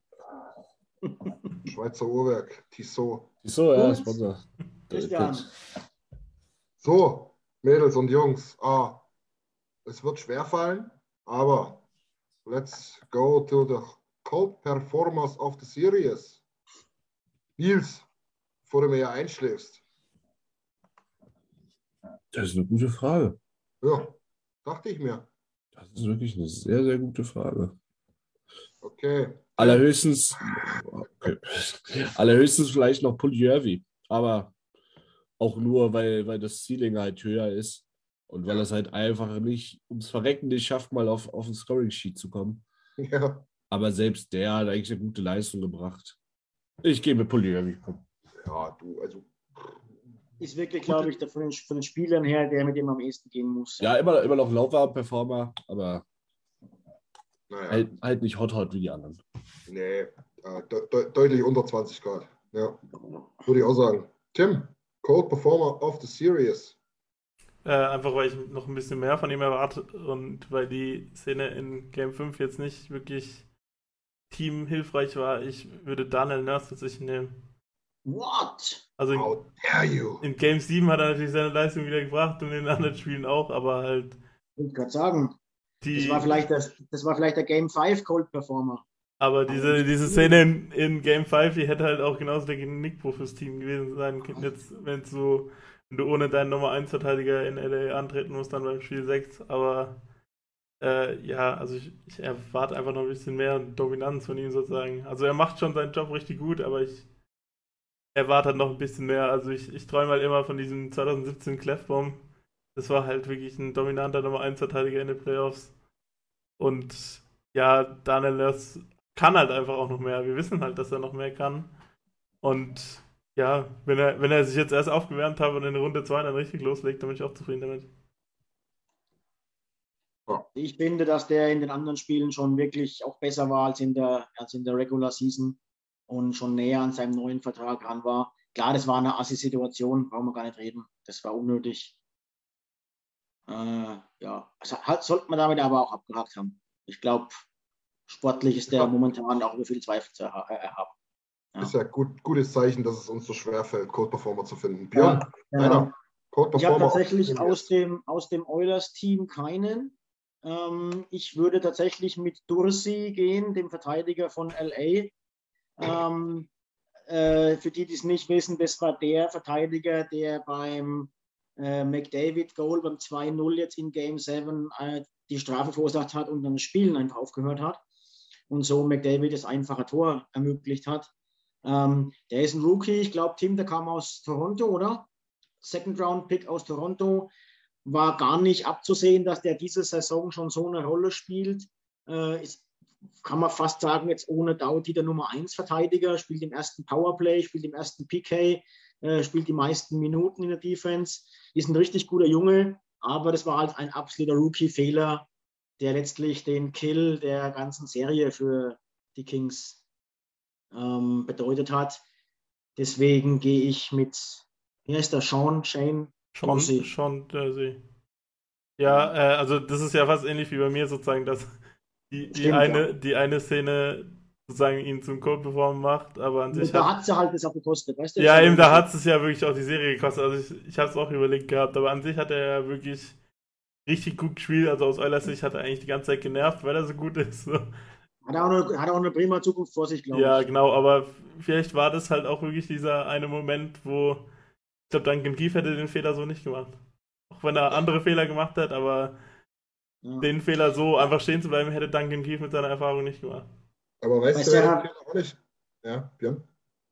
Schweizer Uhrwerk, Tissot. So, ja. Sponsor. Christian. So, Mädels und Jungs, ah, es wird schwerfallen, aber let's go to the cold performers of the series. Nils, bevor du mir ja einschläfst. Das ist eine gute Frage. Ja, dachte ich mir. Das ist wirklich eine sehr, sehr gute Frage. Okay. Allerhöchstens, okay. Allerhöchstens vielleicht noch Puljärvi, aber auch nur, weil, weil das Ceiling halt höher ist und weil es halt einfach nicht ums Verrecken nicht schafft, mal auf, auf ein Scoring-Sheet zu kommen. Ja, Aber selbst der hat eigentlich eine gute Leistung gebracht. Ich gehe mit Puljärvi. ja du, also, Ist wirklich, glaube ich, der, von, den, von den Spielern her, der mit dem am ehesten gehen muss. Ja, immer, immer noch Laufbahn-Performer, aber naja, halt, halt nicht hot-hot wie die anderen. nee, äh, de de deutlich unter 20 Grad. Ja, würde ich auch sagen. Tim, cold performer of the series. Äh, einfach weil ich noch ein bisschen mehr von ihm erwarte und weil die Szene in Game 5 jetzt nicht wirklich teamhilfreich war. Ich würde Daniel Nurse tatsächlich nehmen. What? Also in, How dare you? in Game 7 hat er natürlich seine Leistung wieder gebracht und in den anderen Spielen auch, aber halt Ich wollte gerade sagen, die. das war, vielleicht das, das war vielleicht der Game 5 Cold Performer. Aber diese, diese Szene in, in Game 5, die hätte halt auch genauso der Genickbruch fürs Team gewesen sein können. Jetzt, wenn so, wenn du ohne deinen Nummer 1 Verteidiger in LA antreten musst, dann beim Spiel 6. Aber äh, ja, also ich, ich erwarte einfach noch ein bisschen mehr Dominanz von ihm sozusagen. Also er macht schon seinen Job richtig gut, aber ich erwarte halt noch ein bisschen mehr. Also ich, ich träume halt immer von diesem 2017 Clefbaum das war halt wirklich ein dominanter Nummer 1 Verteidiger in den Playoffs. Und ja, Daniel Nurse kann halt einfach auch noch mehr. Wir wissen halt, dass er noch mehr kann. Und ja, wenn er, wenn er sich jetzt erst aufgewärmt hat und in Runde 2 dann richtig loslegt, dann bin ich auch zufrieden damit. Ich finde, dass der in den anderen Spielen schon wirklich auch besser war als in der, als in der Regular Season und schon näher an seinem neuen Vertrag ran war. Klar, das war eine Assi-Situation, brauchen wir gar nicht reden. Das war unnötig. Äh, ja, also halt, sollte man damit aber auch abgehakt haben. Ich glaube, sportlich ist der momentan auch über viel Zweifel zu erhaben. Ja. Ist ja gut, gutes Zeichen, dass es uns so schwer fällt, Code Performer zu finden. Björn, ja, genau. Code ich habe tatsächlich aus dem, aus dem Oilers-Team keinen. Ähm, ich würde tatsächlich mit Dursi gehen, dem Verteidiger von LA. Ähm, äh, für die, die es nicht wissen, das war der Verteidiger, der beim äh, McDavid Goal beim 2-0 jetzt in Game 7 äh, die Strafe verursacht hat und dann das Spielen einfach aufgehört hat und so McDavid das einfache Tor ermöglicht hat. Ähm, der ist ein Rookie, ich glaube, Tim, der kam aus Toronto, oder? Second Round Pick aus Toronto. War gar nicht abzusehen, dass der diese Saison schon so eine Rolle spielt. Äh, ist, kann man fast sagen, jetzt ohne Doubt der Nummer 1 Verteidiger, spielt im ersten Powerplay, spielt im ersten PK, äh, spielt die meisten Minuten in der Defense. Ist ein richtig guter Junge, aber das war halt ein absoluter Rookie-Fehler, der letztlich den Kill der ganzen Serie für die Kings ähm, bedeutet hat. Deswegen gehe ich mit, wie heißt der, Sean, Shane? Sean, Sean Jersey. Ja, äh, also das ist ja fast ähnlich wie bei mir sozusagen, dass die, die, Stimmt, eine, ja. die eine Szene sozusagen ihn zum Code-Performer macht, aber an sich. Da hat sie halt das auch gekostet, weißt du? Ja, eben, da hat es ja wirklich auch die Serie gekostet. Also ich, ich habe es auch überlegt gehabt, aber an sich hat er ja wirklich richtig gut gespielt. Also aus Eulers Sicht hat er eigentlich die ganze Zeit genervt, weil er so gut ist. So. Hat er, auch eine, hat auch eine prima Zukunft vor sich, glaube ich. Ja, genau, aber vielleicht war das halt auch wirklich dieser eine Moment, wo ich glaube, Duncan Keefe hätte den Fehler so nicht gemacht. Auch wenn er andere Fehler gemacht hat, aber ja. den Fehler so einfach stehen zu bleiben, hätte Duncan Keefe mit seiner Erfahrung nicht gemacht. Aber weißt, weißt du, wer auch nicht? Ja, Björn?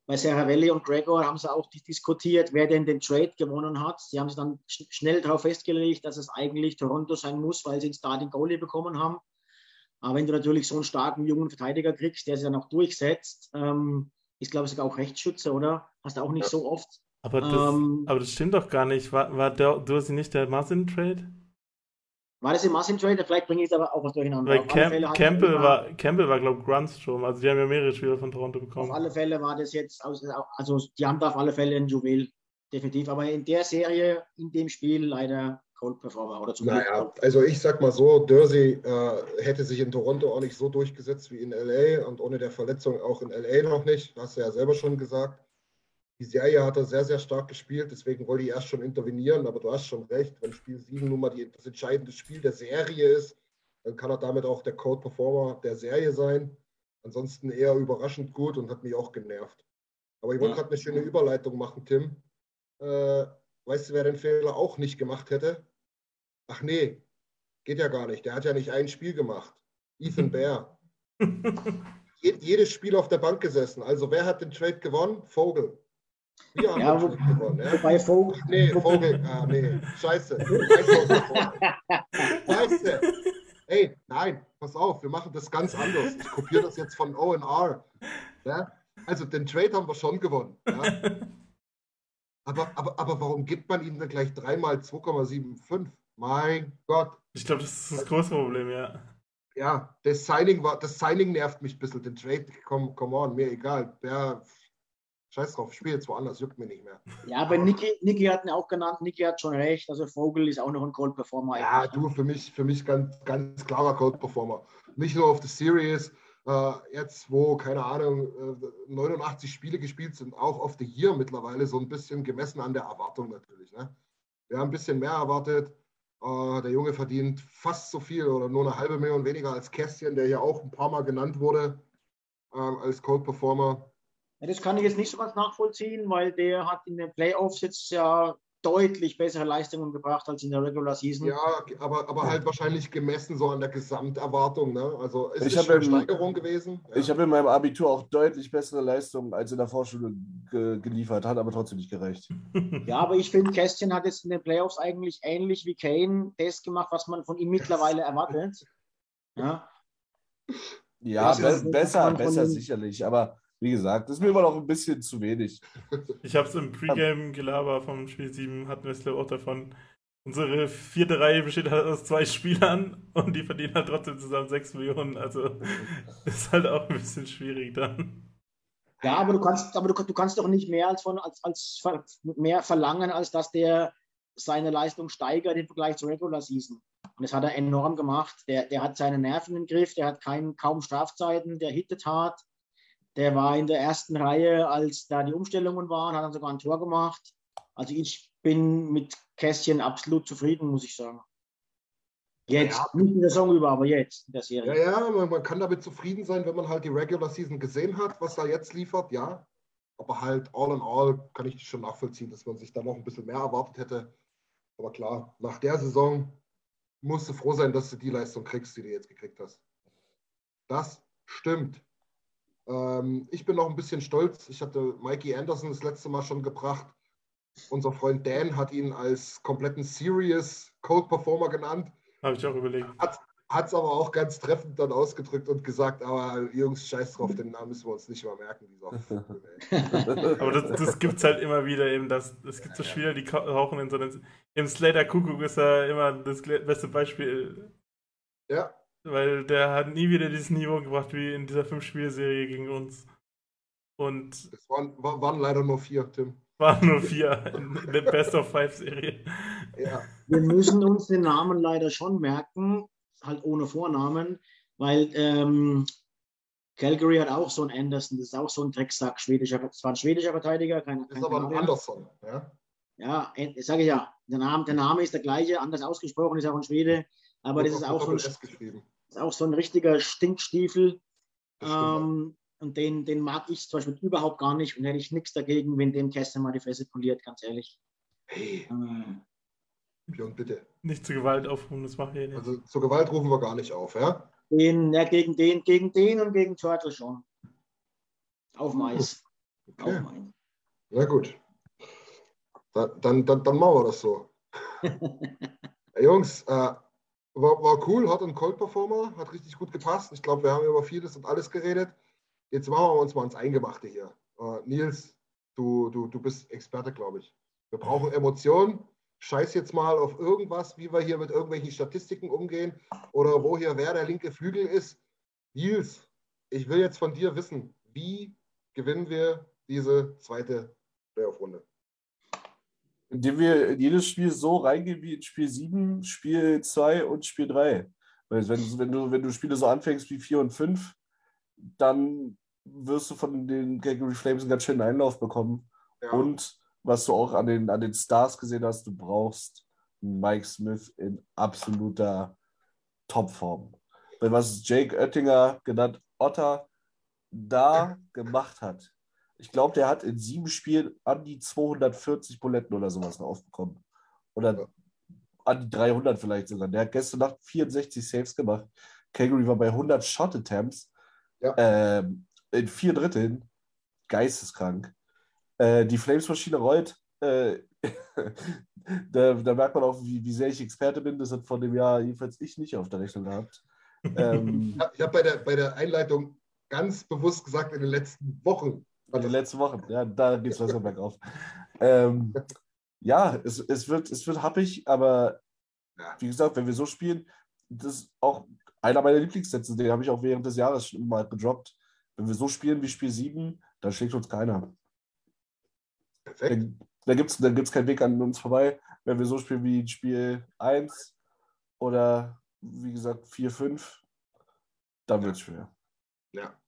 Bei Seravelli und Gregor haben sie auch diskutiert, wer denn den Trade gewonnen hat. Sie haben sich dann schnell darauf festgelegt, dass es eigentlich Toronto sein muss, weil sie einen Starting Goalie bekommen haben. Aber wenn du natürlich so einen starken jungen Verteidiger kriegst, der sich dann auch durchsetzt, ähm, ist, glaube ich, sogar auch Rechtsschütze, oder? Hast du auch nicht so oft. Aber das, ähm, aber das stimmt doch gar nicht. War, war der, du hast nicht der Martin-Trade? War das im Massentrade? Vielleicht bringe ich es aber auch was durcheinander. Weil Camp, Campbell, war, Campbell war, glaube ich, Grunstrom. Also die haben ja mehrere Spieler von Toronto bekommen. Auf alle Fälle war das jetzt, also die haben da auf alle Fälle ein Juwel, definitiv. Aber in der Serie, in dem Spiel leider Cold Performer oder zum Naja, also ich sag mal so, Dursey äh, hätte sich in Toronto auch nicht so durchgesetzt wie in LA und ohne der Verletzung auch in LA noch nicht. Hast du ja selber schon gesagt. Die Serie hat er sehr, sehr stark gespielt, deswegen wollte ich erst schon intervenieren, aber du hast schon recht, wenn Spiel 7 nun mal die, das entscheidende Spiel der Serie ist, dann kann er damit auch der Code Performer der Serie sein. Ansonsten eher überraschend gut und hat mich auch genervt. Aber ich wollte ja. gerade eine schöne Überleitung machen, Tim. Äh, weißt du, wer den Fehler auch nicht gemacht hätte? Ach nee, geht ja gar nicht. Der hat ja nicht ein Spiel gemacht. Ethan Bear. jedes Spiel auf der Bank gesessen. Also wer hat den Trade gewonnen? Vogel. Wir haben ja, wo, gewonnen. Ja? Wobei Vogel. Nee, Vogel. Ah, nee. Scheiße. Scheiße. Ey, nein, pass auf, wir machen das ganz anders. Ich kopiere das jetzt von ONR. Ja? Also den Trade haben wir schon gewonnen. Ja? Aber, aber, aber warum gibt man ihnen dann gleich dreimal 2,75? Mein Gott. Ich glaube, das ist das große Problem, ja. Ja, das Signing war, das Signing nervt mich ein bisschen. Den Trade, come, come on, mir egal. Wer, Scheiß drauf, ich spiele jetzt woanders, juckt mir nicht mehr. Ja, aber Niki, Niki hat ihn auch genannt, Niki hat schon recht, also Vogel ist auch noch ein Cold Performer. Ja, du, für mich, für mich ganz, ganz klarer Cold Performer. Nicht nur auf der Series, äh, jetzt wo, keine Ahnung, äh, 89 Spiele gespielt sind, auch auf der Year mittlerweile, so ein bisschen gemessen an der Erwartung natürlich. Ne? Wir haben ein bisschen mehr erwartet. Äh, der Junge verdient fast so viel oder nur eine halbe Million weniger als Kästchen, der hier auch ein paar Mal genannt wurde ähm, als Cold Performer. Das kann ich jetzt nicht so ganz nachvollziehen, weil der hat in den Playoffs jetzt ja deutlich bessere Leistungen gebracht als in der Regular Season. Ja, aber, aber halt wahrscheinlich gemessen so an der Gesamterwartung. Ne? Also es Ich ist schon eine Steigerung gewesen. Ja. Ich habe in meinem Abitur auch deutlich bessere Leistungen als in der Vorschule ge geliefert, hat aber trotzdem nicht gereicht. Ja, aber ich finde, Kästchen hat jetzt in den Playoffs eigentlich ähnlich wie Kane das gemacht, was man von ihm mittlerweile erwartet. Ja, Ja, Ja, be besser, besser sicherlich. Aber wie gesagt, das ist mir immer noch ein bisschen zu wenig. Ich habe es im Pre-Game-Gelaber vom Spiel 7, hatten wir es glaube auch davon. Unsere vierte Reihe besteht halt aus zwei Spielern und die verdienen halt trotzdem zusammen 6 Millionen. Also ist halt auch ein bisschen schwierig dann. ja aber, du kannst, aber du, du kannst doch nicht mehr als, von, als, als mehr verlangen, als dass der seine Leistung steigert im Vergleich zur Regular Season. Und das hat er enorm gemacht. Der, der hat seine Nerven im Griff, der hat kein, kaum Strafzeiten, der hittet hart. Der war in der ersten Reihe, als da die Umstellungen waren, hat dann sogar ein Tor gemacht. Also ich bin mit Kästchen absolut zufrieden, muss ich sagen. Jetzt, Ja. nicht in der Saison über, aber jetzt in der Ja, Serie. ja, man, man kann damit zufrieden sein, wenn man halt die Regular Season gesehen hat, was er jetzt liefert, ja. Aber halt all in all kann ich schon nachvollziehen, dass man sich da noch ein bisschen mehr erwartet hätte. Aber klar, nach der Saison musst du froh sein, dass du die Leistung kriegst, die du jetzt gekriegt hast. Das stimmt. Ähm, ich bin noch ein bisschen stolz. Ich hatte Mikey Anderson das letzte Mal schon gebracht. Unser Freund Dan hat ihn als kompletten Serious Code Performer genannt. Habe ich auch überlegt. Hat es aber auch ganz treffend dann ausgedrückt und gesagt, aber Jungs, scheiß drauf, den Namen müssen wir uns nicht mal merken. Dieser Vogel. Aber das, das gibt es halt immer wieder eben. Das, es gibt so Spieler, die rauchen in so einen. Im Slater Kuckuck ist er immer das beste Beispiel, ja, weil der hat nie wieder dieses Niveau gebracht wie in dieser Fünf-Spiel-Serie gegen uns. Und das waren, war- waren leider nur vier, Tim. waren nur vier in der Best of Five-Serie. Ja, Wir müssen uns den Namen leider schon merken, halt ohne Vornamen, weil ähm, Calgary hat auch so einen Anderson, das ist auch so ein Drecksack, schwedischer, das war ein schwedischer Verteidiger, kein, kein ist aber ein. Anderson. Ja? Ja, ich sage ja, der Name, der Name ist der gleiche, anders ausgesprochen, ist auch ein Schwede, aber das ist auch, so ein, geschrieben. Auch so ein richtiger Stinkstiefel. Ähm, und den, den mag ich zum Beispiel überhaupt gar nicht und hätte ich nichts dagegen, wenn dem Kästner mal die Fresse poliert, ganz ehrlich. Hey, Ähm, Björn, bitte. Nicht zur Gewalt aufrufen, das mache ich nicht. Also zur Gewalt rufen wir gar nicht auf, ja? Den, ja, gegen den, gegen den und gegen Turtle schon. Auf Mais. Okay. Auf Mais. Na gut. Da, dann, dann, dann machen wir das so. Jungs, äh, war, war cool, hat ein Cold Performer, hat richtig gut gepasst. Ich glaube, wir haben über vieles und alles geredet. Jetzt machen wir uns mal ins Eingemachte hier. Äh, Nils, du, du, du bist Experte, glaube ich. Wir brauchen Emotionen. Scheiß jetzt mal auf irgendwas, wie wir hier mit irgendwelchen Statistiken umgehen oder wo hier wer der linke Flügel ist. Nils, ich will jetzt von dir wissen, wie gewinnen wir diese zweite Playoff-Runde? Indem wir in jedes Spiel so reingehen wie in Spiel 7, Spiel 2 und Spiel 3. Weil wenn, wenn, du, wenn du Spiele so anfängst wie 4 und 5, dann wirst du von den Calgary Flames einen ganz schönen Einlauf bekommen. Ja. Und was du auch an den, an den Stars gesehen hast, du brauchst einen Mike Smith in absoluter Topform. Weil was Jake Oettinger, genannt Otter, da gemacht hat, ich glaube, der hat in sieben Spielen an die 240 Buletten oder sowas noch aufbekommen. Oder an die 300 vielleicht sogar. Der hat gestern Nacht 64 Saves gemacht. Calgary war bei 100 Shot Attempts. Ja. Ähm, in vier Dritteln. Geisteskrank. Äh, die Flames-Maschine rollt. Äh, da, da merkt man auch, wie, wie sehr ich Experte bin. Das hat vor dem Jahr jedenfalls ich nicht auf der Rechnung gehabt. Ähm, Ich habe bei der, bei der Einleitung ganz bewusst gesagt, in den letzten Wochen. In den letzten Wochen. Ja, da geht es langsam bergauf. Ähm, ja, es, es, wird, es wird happig, aber wie gesagt, wenn wir so spielen, das ist auch einer meiner Lieblingssätze, den habe ich auch während des Jahres schon mal gedroppt. Wenn wir so spielen wie Spiel 7, dann schlägt uns keiner. Perfekt. Da gibt es da gibt's keinen Weg an uns vorbei. Wenn wir so spielen wie Spiel 1 oder wie gesagt 4, 5, dann wird es schwer. Ja.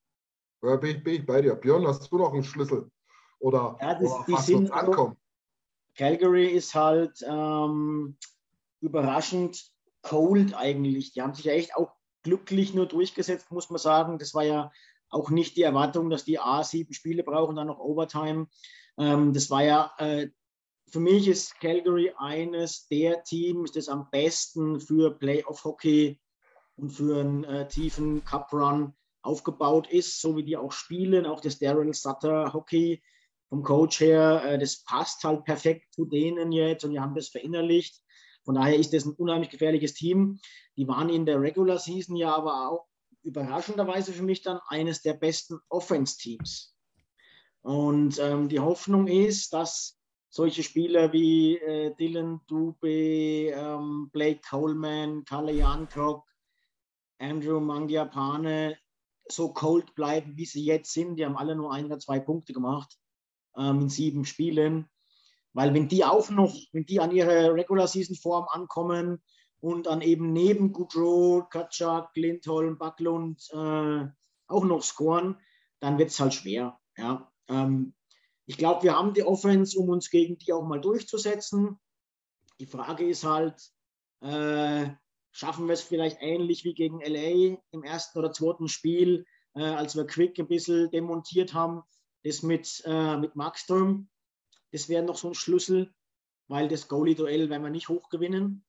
Ja, bin, ich, bin ich bei dir. Björn, hast du noch einen Schlüssel? Oder, Ja, das- oder die was sind ankommen? Calgary ist halt ähm, überraschend cold eigentlich. Die haben sich ja echt auch glücklich nur durchgesetzt, muss man sagen. Das war ja auch nicht die Erwartung, dass die A sieben Spiele brauchen, dann noch Overtime. Ähm, das war ja äh, für mich ist Calgary eines der Teams, das am besten für Playoff-Hockey und für einen äh, tiefen Cup-Run aufgebaut ist, so wie die auch spielen. Auch das Daryl Sutter Hockey vom Coach her, äh, das passt halt perfekt zu denen jetzt und die haben das verinnerlicht. Von daher ist das ein unheimlich gefährliches Team. Die waren in der Regular Season ja aber auch überraschenderweise für mich dann eines der besten Offense-Teams. Und ähm, die Hoffnung ist, dass solche Spieler wie äh, Dylan Dube, ähm, Blake Coleman, Kalle Jankrock, Andrew Mangiapane so cold bleiben, wie sie jetzt sind. Die haben alle nur ein oder zwei Punkte gemacht ähm, in sieben Spielen. Weil wenn die auch noch, wenn die an ihre Regular Season Form ankommen und dann eben neben Goodrow, Kaczak, Lindholm, Backlund äh, auch noch scoren, dann wird es halt schwer. Ja. Ähm, ich glaube, wir haben die Offense, um uns gegen die auch mal durchzusetzen. Die Frage ist halt, äh, schaffen wir es vielleicht ähnlich wie gegen LA im ersten oder zweiten Spiel, äh, als wir Quick ein bisschen demontiert haben, das mit, äh, mit Markström. Das wäre noch so ein Schlüssel, weil das Goalie-Duell werden wir nicht hoch gewinnen.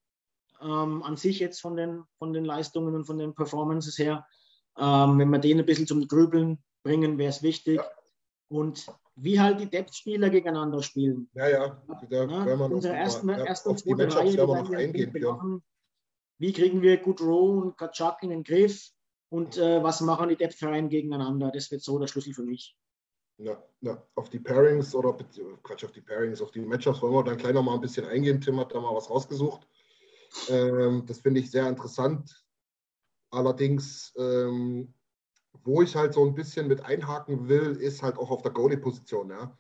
Ähm, an sich jetzt von den, von den Leistungen und von den Performances her. Ähm, wenn wir den ein bisschen zum Grübeln bringen, wäre es wichtig. Ja. Und wie halt die Depth-Spieler gegeneinander spielen. Ja, ja. Da ja unsere erste, ja, erste und zweite Reihe, die werden eingehen, ja. Wie kriegen wir Goodrow und Kaczak in den Griff? Und äh, was machen die Depth-Reihen gegeneinander? Das wird so der Schlüssel für mich. Ja, ja, auf die Pairings oder Quatsch, auf die Pairings, auf die Matchups wollen wir dann gleich noch mal ein bisschen eingehen. Tim hat da mal was rausgesucht. Ähm, das finde ich sehr interessant. Allerdings, ähm, wo ich halt so ein bisschen mit einhaken will, ist halt auch auf der Goalie-Position. Ja.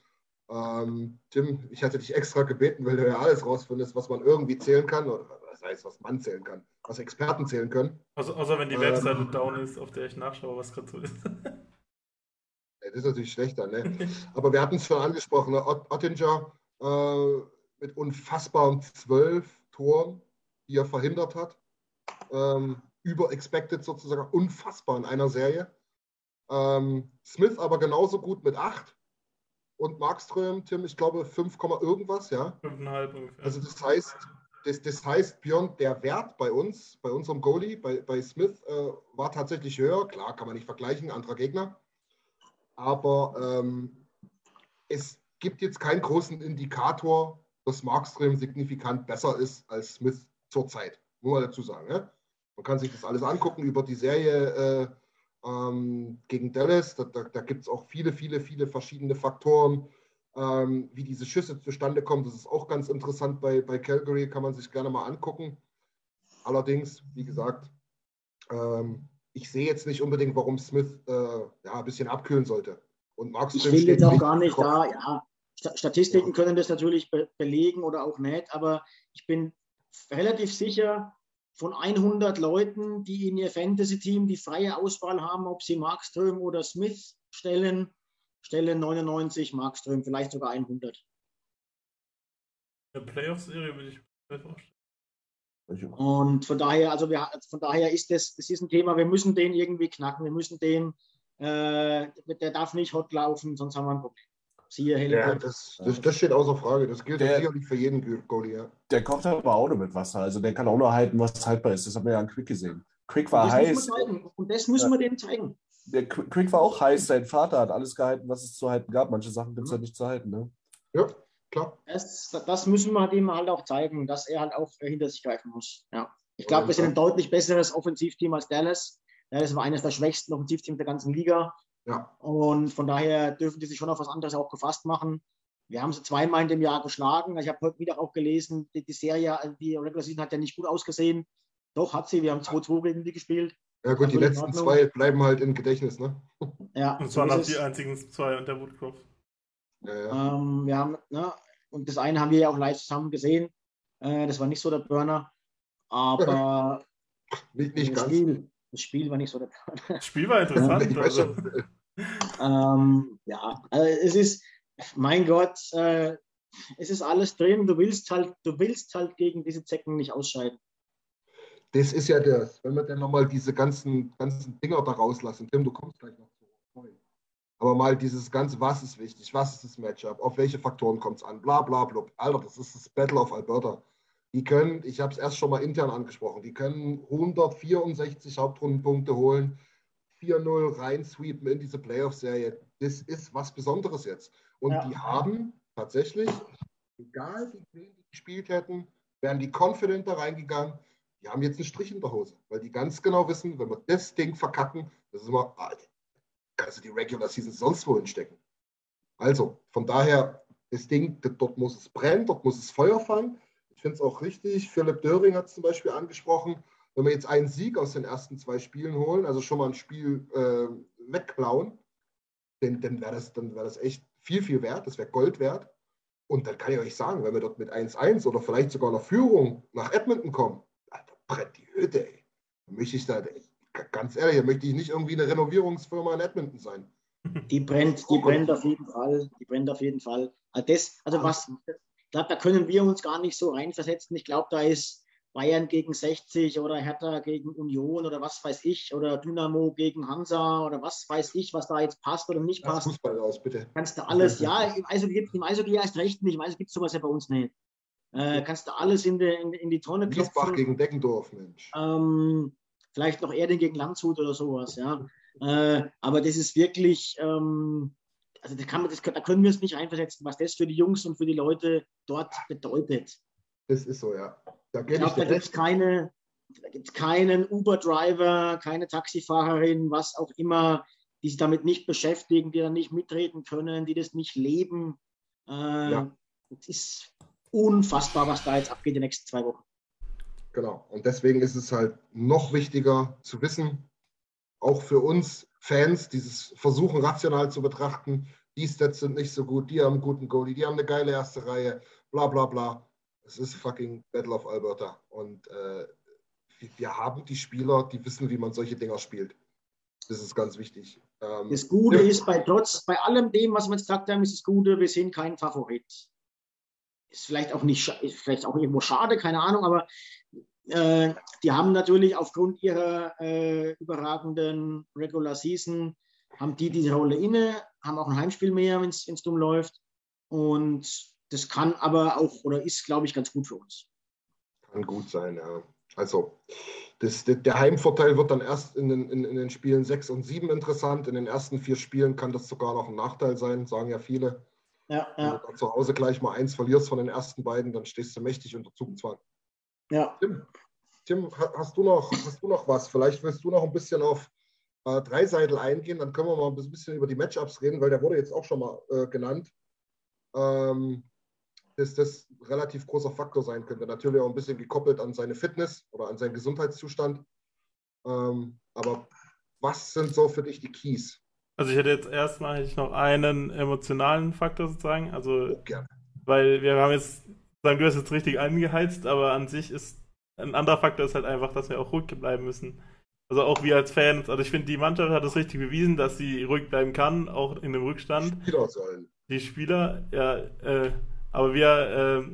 Ähm, Tim, ich hatte dich extra gebeten, weil du ja alles rausfindest, was man irgendwie zählen kann, oder was heißt, was man zählen kann, was Experten zählen können. Also, außer wenn die ähm, Webseite down ist, auf der ich nachschaue, was gerade so ist. Das ist natürlich schlechter, ne? Aber wir hatten es schon angesprochen, ne? Ottinger äh, mit unfassbaren zwölf Toren, die er verhindert hat. Ähm, über expected sozusagen, unfassbar in einer Serie. Ähm, Smith aber genauso gut mit 8. Und Markström, Tim, ich glaube 5, irgendwas, ja. 5,5 ungefähr. Also das heißt, das, das heißt, Björn, der Wert bei uns, bei unserem Goalie, bei, bei Smith, äh, war tatsächlich höher. Klar, kann man nicht vergleichen, anderer Gegner. Aber ähm, es gibt jetzt keinen großen Indikator, dass Markström signifikant besser ist als Smith zurzeit. Muss man dazu sagen. Ja? Man kann sich das alles angucken über die Serie. Äh, ähm, gegen Dallas. Da, da, da gibt es auch viele, viele, viele verschiedene Faktoren, ähm, wie diese Schüsse zustande kommen. Das ist auch ganz interessant bei, bei Calgary, kann man sich gerne mal angucken. Allerdings, wie gesagt, ähm, ich sehe jetzt nicht unbedingt, warum Smith äh, ja, ein bisschen abkühlen sollte. Und Mark ich will jetzt auch gar nicht da, ja. Statistiken ja. können das natürlich be belegen oder auch nicht, aber ich bin relativ sicher, von 100 Leuten, die in ihr Fantasy-Team die freie Auswahl haben, ob sie Markström oder Smith stellen, stellen 99 Markström, vielleicht sogar 100. Eine Playoff-Serie würde ich mir vorstellen. Und von daher, also wir, von daher ist das, das ist ein Thema, wir müssen den irgendwie knacken, wir müssen den, äh, der darf nicht hot laufen, sonst haben wir ein Problem. Siehe Ja, das, das, das, steht außer Frage. Das gilt der, sicherlich für jeden Goalie. Ja. Der kocht aber auch nur mit Wasser. Also der kann auch nur halten, was haltbar ist. Das haben wir ja an Quick gesehen. Quick war heiß. Und das müssen wir denen zeigen. Der Quick war auch heiß. Sein Vater hat alles gehalten, was es zu halten gab. Manche Sachen gibt es ja mhm. nicht zu halten. Ne? Ja, klar. Das, das, müssen wir dem halt auch zeigen, dass er halt auch hinter sich greifen muss. Ja. Ich glaube, wir sind ein deutlich besseres Offensivteam als Dallas. Dallas war eines der schwächsten Offensivteams der ganzen Liga. Ja. Und von daher dürfen die sich schon auf was anderes auch gefasst machen. Wir haben sie zweimal in dem Jahr geschlagen. Ich habe heute wieder auch gelesen, die, die Serie, die Regular Season hat ja nicht gut ausgesehen. Doch, hat sie. Wir haben 2-2 gegen die gespielt. Ja gut, die letzten zwei bleiben halt im Gedächtnis, ne? Ja. Und zwar noch die einzigen zwei unter Woodcroft. Ja, ja. Ähm, wir haben, ne, und das eine haben wir ja auch live zusammen gesehen. Äh, das war nicht so der Burner. Aber nicht, nicht das, Spiel, das Spiel war nicht so der Burner. Das Spiel war interessant. also ähm, ja, also es ist, mein Gott, äh, es ist alles drin. Du willst halt, du willst halt gegen diese Zecken nicht ausscheiden. Das ist ja das, wenn wir dann nochmal diese ganzen, ganzen Dinger da rauslassen. Tim, du kommst gleich noch zu. Aber mal dieses ganze, was ist wichtig, was ist das Matchup, auf welche Faktoren kommt es an, bla bla bla. Alter, das ist das Battle of Alberta. Die können, ich habe es erst schon mal intern angesprochen, die können 164 Hauptrundenpunkte holen, 4-0 rein sweepen in diese Playoff-Serie. Das ist was Besonderes jetzt. Und Ja. die haben tatsächlich, egal wie wen die gespielt hätten, wären die confident da reingegangen. Die haben jetzt einen Strich in der Hose, weil die ganz genau wissen, wenn wir das Ding verkacken, das ist immer, Alter, kannst du die Regular Season sonst wohin stecken. Also, von daher, das Ding, dort muss es brennen, dort muss es Feuer fangen. Ich finde es auch richtig, Philipp Döring hat es zum Beispiel angesprochen, wenn wir jetzt einen Sieg aus den ersten zwei Spielen holen, also schon mal ein Spiel äh, wegklauen, dann, dann wäre das, wär das echt viel, viel wert, das wäre Gold wert. Und dann kann ich euch sagen, wenn wir dort mit 1-1 oder vielleicht sogar einer Führung nach Edmonton kommen, Brennt die Hütte, ey. Da möchte ich da, ganz ehrlich, da möchte ich nicht irgendwie eine Renovierungsfirma in Edmonton sein. Die brennt, die brennt auf jeden Fall. Die brennt auf jeden Fall. Das, also was, ich glaube, da können wir uns gar nicht so reinversetzen. Ich glaube, da ist Bayern gegen 60 oder Hertha gegen Union oder was weiß ich oder Dynamo gegen Hansa oder was weiß ich, was da jetzt passt oder nicht passt. Fußball raus, bitte. Kannst du alles, ja, im Eishockey, im Eishockey erst recht nicht, im Eishockey gibt es sowas ja bei uns nicht. Äh, kannst du alles in, die- in, in die Tonne klopfen. gegen Deggendorf, Mensch. Ähm, vielleicht noch Erding gegen Landshut oder sowas, ja. Äh, aber das ist wirklich, ähm, also da, man, das, da können wir es nicht einversetzen, was das für die Jungs und für die Leute dort bedeutet. Das ist so, ja. Da Ich glaube, da gibt es keine, da gibt's keinen Uber-Driver, keine Taxifahrerin, was auch immer, die sich damit nicht beschäftigen, die dann nicht mitreden können, die das nicht leben. Äh, Ja. Es ist unfassbar, was da jetzt abgeht die nächsten zwei Wochen. Genau. Und deswegen ist es halt noch wichtiger zu wissen, auch für uns Fans, dieses Versuchen rational zu betrachten, die Stats sind nicht so gut, die haben einen guten Goalie, die haben eine geile erste Reihe, bla bla bla. Es ist fucking Battle of Alberta. Und äh, wir- haben die Spieler, die wissen, wie man solche Dinger spielt. Das ist ganz wichtig. Ähm, Das Gute ist, bei trotz, bei allem dem, was wir jetzt gesagt haben, ist das Gute, wir sind kein Favorit. Ist vielleicht auch nicht, ist vielleicht auch irgendwo schade, keine Ahnung, aber äh, die haben natürlich aufgrund ihrer äh, überragenden Regular Season, haben die diese Rolle inne, haben auch ein Heimspiel mehr, wenn es dumm läuft. Und das kann aber auch, oder ist, glaube ich, ganz gut für uns. Kann gut sein, ja. Also, das, der der Heimvorteil wird dann erst in den, in, in den Spielen 6 und 7 interessant. In den ersten vier Spielen kann das sogar noch ein Nachteil sein, sagen ja viele. Ja, Wenn ja, du dann zu Hause gleich mal eins verlierst von den ersten beiden, dann stehst du mächtig unter Zugzwang. ja. Tim, Tim ha- hast, du noch, hast du noch was? Vielleicht willst du noch ein bisschen auf äh, Dreiseitel eingehen, dann können wir mal ein bisschen über die Matchups reden, weil der wurde jetzt auch schon mal äh, genannt. Ähm, dass das ein relativ großer Faktor sein könnte. Natürlich auch ein bisschen gekoppelt an seine Fitness oder an seinen Gesundheitszustand. Ähm, aber was sind so für dich die Keys? Also ich hätte jetzt erstmal hätte ich noch einen emotionalen Faktor sozusagen. Also, Oh, gerne. weil wir haben jetzt, sagen du hast jetzt richtig angeheizt, aber an sich ist ein anderer Faktor ist halt einfach, dass wir auch ruhig bleiben müssen. Also auch wir als Fans, also ich finde, die Mannschaft hat es richtig bewiesen, dass sie ruhig bleiben kann, auch in dem Rückstand. Spieler sollen. Die Spieler, ja, äh, aber wir, äh,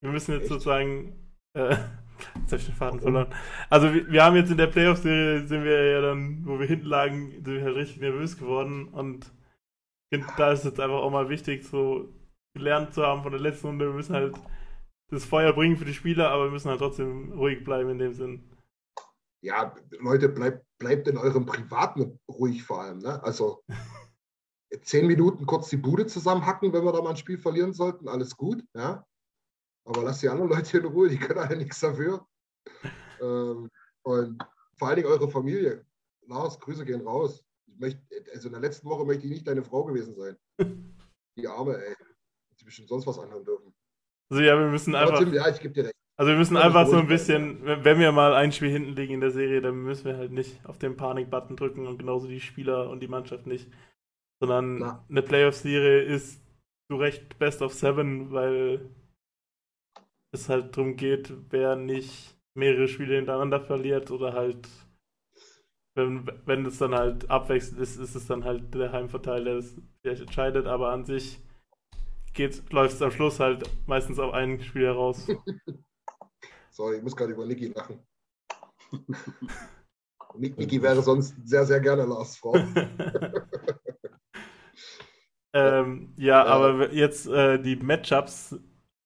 wir müssen jetzt Echt? sozusagen, äh, jetzt ich den Faden verloren. Also wir, wir haben jetzt in der Playoff-Serie, sind wir ja dann, wo wir hinten lagen, sind wir halt richtig nervös geworden und da ist jetzt einfach auch mal wichtig, so gelernt zu haben von der letzten Runde. Wir müssen halt das Feuer bringen für die Spieler, aber wir müssen halt trotzdem ruhig bleiben in dem Sinn. Ja, Leute, bleibt, bleibt in eurem Privaten ruhig vor allem. Ne? Also zehn Minuten kurz die Bude zusammenhacken, wenn wir da mal ein Spiel verlieren sollten, alles gut. Ja? Aber lasst die anderen Leute in Ruhe, die können alle nichts dafür. Ähm, und vor allen Dingen eure Familie. Lars, Grüße gehen raus. Möchte, also in der letzten Woche möchte ich nicht deine Frau gewesen sein. Die Arme, ey. Hätte sie bestimmt sonst was anhören dürfen. Also ja, wir müssen einfach. Tim, ja, ich gebe dir recht. Also wir müssen einfach so ein bisschen, wenn wenn wir mal ein Spiel hinten liegen in der Serie, dann müssen wir halt nicht auf den Panik-Button drücken und genauso die Spieler und die Mannschaft nicht. Sondern Na. eine Playoff-Serie ist zu Recht Best of Seven, weil es halt darum geht, wer nicht mehrere Spiele hintereinander verliert oder halt, wenn, wenn es dann halt abwechselnd ist, ist es dann halt der Heimvorteil, der das vielleicht entscheidet, aber an sich läuft es am Schluss halt meistens auf ein Spiel heraus. Sorry, ich muss gerade über Niki lachen. Nik- Niki wäre sonst sehr, sehr gerne Lars Frau. Ähm, ja, aber jetzt äh, die Matchups,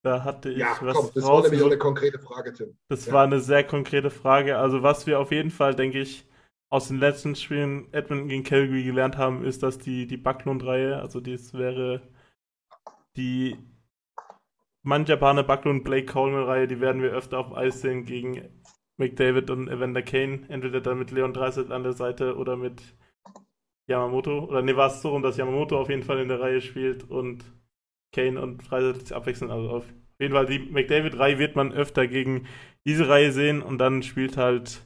da hatte ich Ja, was komm, das war nämlich auch eine konkrete Frage, Tim. Das Ja. war eine sehr konkrete Frage. Also was wir auf jeden Fall, denke ich, aus den letzten Spielen Edmonton gegen Calgary gelernt haben, ist, dass die, die Backlund-Reihe, also das wäre die Manjapane Backlund Blake Coleman-Reihe, die werden wir öfter auf Eis sehen gegen McDavid und Evander Kane. Entweder dann mit Leon Dreiseitel an der Seite oder mit Yamamoto. Oder ne, war es so rum, dass Yamamoto auf jeden Fall in der Reihe spielt und Kane und sich abwechseln. Also auf jeden Fall die McDavid-Reihe wird man öfter gegen diese Reihe sehen und dann spielt halt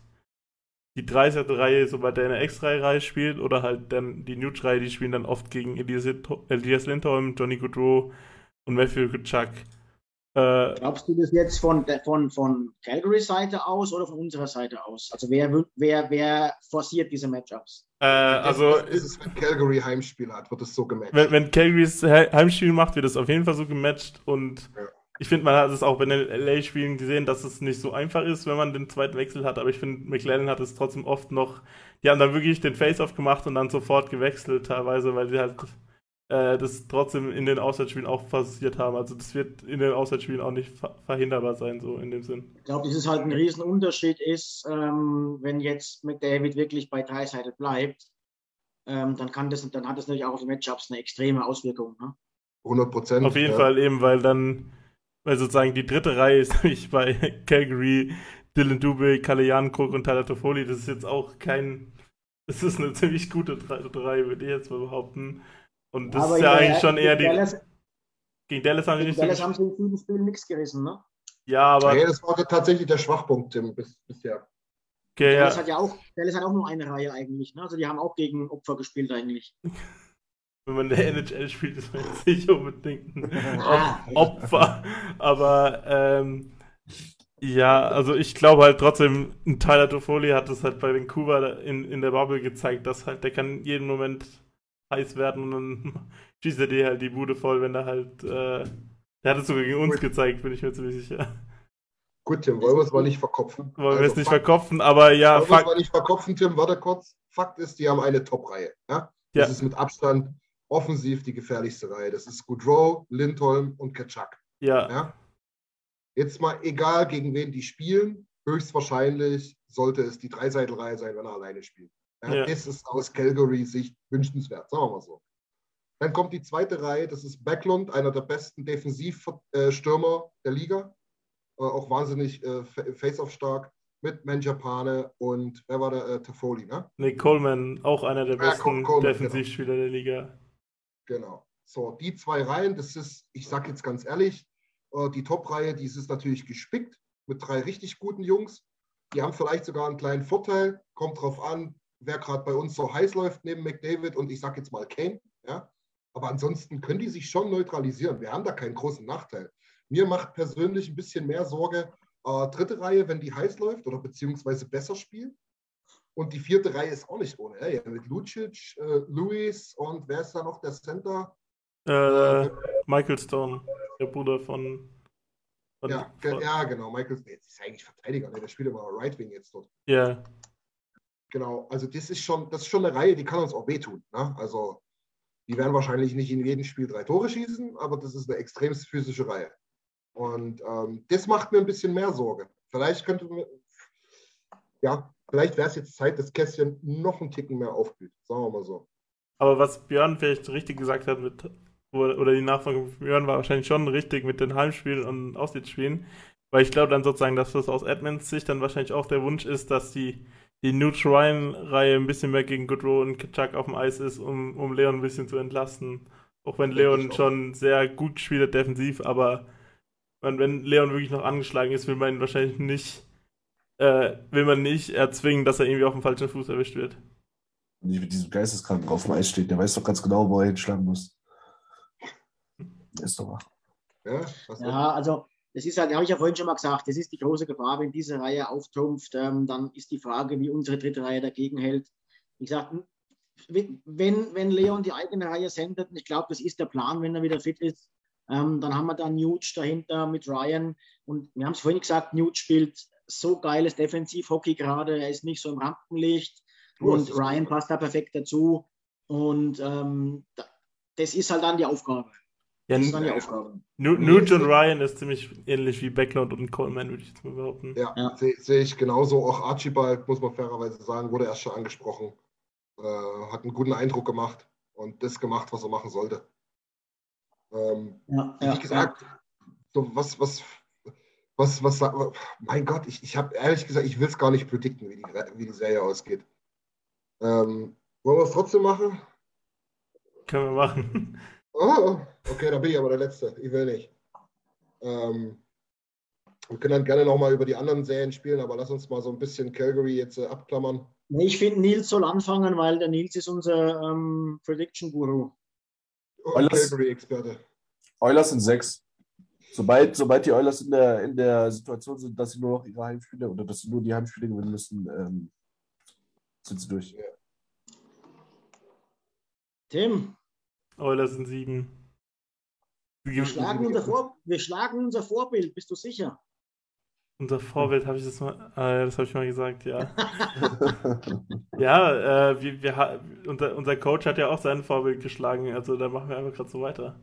die 30. Reihe, sobald der in der X-Reihe spielt, oder halt dann die Nuge-Reihe, die spielen dann oft gegen Elias, Elias Lindholm, Johnny Goodrow und Matthew Kutschak. Äh, Glaubst du das jetzt von, von, von Calgary Seite aus oder von unserer Seite aus? Also wer, wer, wer forciert diese Matchups? äh, also, ist, wenn Calgary Heimspiel hat, wird es so gematcht. wenn, wenn Calgary's He- Heimspiel macht, wird es auf jeden Fall so gematcht und Ja. ich finde, man hat es auch bei den LA-Spielen gesehen, dass es nicht so einfach ist, wenn man den zweiten Wechsel hat, aber ich finde, McLennan hat es trotzdem oft noch, die haben dann wirklich den Face-Off gemacht und dann sofort gewechselt teilweise, weil die halt äh, das trotzdem in den Auswärtsspielen auch passiert haben. Also das wird in den Auswärtsspielen auch nicht ver verhinderbar sein, so in dem Sinn. Ich glaube, dass es halt ein Riesenunterschied ist, ähm, wenn jetzt McDavid wirklich bei drei Seiten bleibt, ähm, dann, kann das, dann hat das natürlich auch auf die Matchups eine extreme Auswirkung. Ne? 100 Prozent. Auf jeden ja. Fall eben, weil dann, weil sozusagen die dritte Reihe ist nämlich bei Calgary, Dylan Dubé, Kalle Jankrook und Tyler Toffoli. Das ist jetzt auch kein, das ist eine ziemlich gute dritte Reihe, würde ich jetzt mal behaupten. Und das Aber ist ja eigentlich schon eher die, gegen Dallas, gegen Dallas haben gegen Dallas haben sie in vielen Spielen nichts gerissen. Ne? Ja, aber, Nee, das war tatsächlich der Schwachpunkt, Tim, bis, bisher. okay, Dallas, ja, hat ja auch, Dallas hat auch nur eine Reihe eigentlich. Ne? Also die haben auch gegen Opfer gespielt eigentlich. wenn man in der NHL spielt, ist man jetzt nicht unbedingt ein Ah. Opfer. Aber ähm, ja, also ich glaube halt trotzdem, ein Tyler Toffoli hat es halt bei Vancouver in, in der Bubble gezeigt, dass halt der kann jeden Moment heiß werden und dann schießt er dir halt die Bude voll, wenn er halt, äh, der hat es sogar gegen uns gezeigt, bin ich mir ziemlich sicher. Gut, Tim, wollen wir es mal nicht verkopfen. Wollen wir Also es nicht Fakt- verkopfen, aber ja, Wollen wir es mal nicht verkopfen, Tim, warte kurz. Fakt ist, die haben eine Top-Reihe. Ja? Ja. Das ist mit Abstand offensiv die gefährlichste Reihe. Das ist Goodrow, Lindholm und Kaczak. ja, Ja? Jetzt mal egal, gegen wen die spielen, höchstwahrscheinlich sollte es die Dreiseitelreihe sein, wenn er alleine spielt. Ja. Das ist aus Calgary-Sicht wünschenswert, sagen wir mal so. Dann kommt die zweite Reihe, das ist Backlund, einer der besten Defensivstürmer der Liga. Äh, auch wahnsinnig äh, fa- face-off stark mit Manjapane und wer war der? Äh, Toffoli, ne? Nick Coleman, auch einer der Ja, besten Col- Coleman, Defensivspieler der Liga. Genau. So, die zwei Reihen, das ist, ich sage jetzt ganz ehrlich, die Top-Reihe, die ist natürlich gespickt mit drei richtig guten Jungs. Die haben vielleicht sogar einen kleinen Vorteil. Kommt drauf an, wer gerade bei uns so heiß läuft neben McDavid und ich sage jetzt mal Kane. Ja? Aber ansonsten können die sich schon neutralisieren. Wir haben da keinen großen Nachteil. Mir macht persönlich ein bisschen mehr Sorge, äh, dritte Reihe, wenn die heiß läuft oder beziehungsweise besser spielt. Und die vierte Reihe ist auch nicht ohne. Ja, mit Lucic, äh, Luis und wer ist da noch der Center? Äh, Michael Stone, der Bruder von. von Ja, von, ja, genau. Michael, jetzt ist eigentlich Verteidiger, ne? der spielt immer Right Wing jetzt dort. ja. Genau, also das ist schon, das ist schon eine Reihe, die kann uns auch wehtun. Ne? Also die werden wahrscheinlich nicht in jedem Spiel drei Tore schießen, aber das ist eine extrem physische Reihe. Und ähm, das macht mir ein bisschen mehr Sorge. Vielleicht könnte ja, vielleicht wäre es jetzt Zeit, dass Kästchen noch einen Ticken mehr aufblüht. Sagen wir mal so. Aber was Björn vielleicht richtig gesagt hat, mit, oder die Nachfrage von Björn war wahrscheinlich schon richtig mit den Heimspielen und Auswärtsspielen. Weil ich glaube dann sozusagen, dass das aus Edmonds Sicht dann wahrscheinlich auch der Wunsch ist, dass die, die Nuge Ryan-Reihe ein bisschen mehr gegen Goodrow und Kitschak auf dem Eis ist, um, um Leon ein bisschen zu entlasten. Auch wenn Leon schon sehr gut spielt defensiv, aber wenn, wenn Leon wirklich noch angeschlagen ist, will man ihn wahrscheinlich nicht, äh, will man nicht erzwingen, dass er irgendwie auf dem falschen Fuß erwischt wird. Nicht mit diesem Geisteskranken auf dem Eis steht. Der weiß doch ganz genau, wo er hinschlagen muss. Der ist doch wach. Ja, was Ja, also das ist halt, habe ich ja vorhin schon mal gesagt, das ist die große Gefahr, wenn diese Reihe auftrumpft, ähm, dann ist die Frage, wie unsere dritte Reihe dagegen hält. Wie gesagt, wenn, wenn Leon die eigene Reihe sendet, und ich glaube, das ist der Plan, wenn er wieder fit ist, ähm, dann haben wir da Nuge dahinter mit Ryan. Und wir haben es vorhin gesagt, Nuge spielt so geiles Defensivhockey gerade, er ist nicht so im Rampenlicht hast und Ryan passt da perfekt dazu. Und ähm, da, das ist halt dann die Aufgabe. Ja, Das dann die Aufgabe. Nu- Nuge und Ryan ist ziemlich ähnlich wie Backlund und Coleman, würde ich jetzt mal behaupten. Ja, Ja. sehe seh ich genauso. Auch Archibald, muss man fairerweise sagen, wurde erst schon angesprochen. Äh, hat einen guten Eindruck gemacht und das gemacht, was er machen sollte. Ähm, Ja, wie ja, gesagt, so was, was, was, was, mein Gott, ich, ich habe ehrlich gesagt, ich will es gar nicht predikten, wie die, wie die Serie ausgeht. Ähm, wollen wir es trotzdem machen? Können wir machen. Oh, okay, da bin ich aber der Letzte. Ich will nicht. Ähm, wir können dann gerne nochmal über die anderen Serien spielen, aber lass uns mal so ein bisschen Calgary jetzt äh, abklammern. Nee, ich finde, Nils soll anfangen, weil der Nils ist unser ähm, Prediction-Guru. Oh, Calgary-Experte. Oilers sind sechs. Sobald, sobald die Oilers in der, in der Situation sind, dass sie nur noch ihre Heimspiele oder dass sie nur die Heimspiele gewinnen müssen, ähm, sind sie durch. Tim, Oilers sind sieben. Wir schlagen, unser Vor wir schlagen unser Vorbild, bist du sicher? Unser Vorbild, habe ich das mal, äh, das habe ich mal gesagt, ja. ja, äh, wir, wir, unser, unser Coach hat ja auch sein Vorbild geschlagen, also da machen wir einfach gerade so weiter.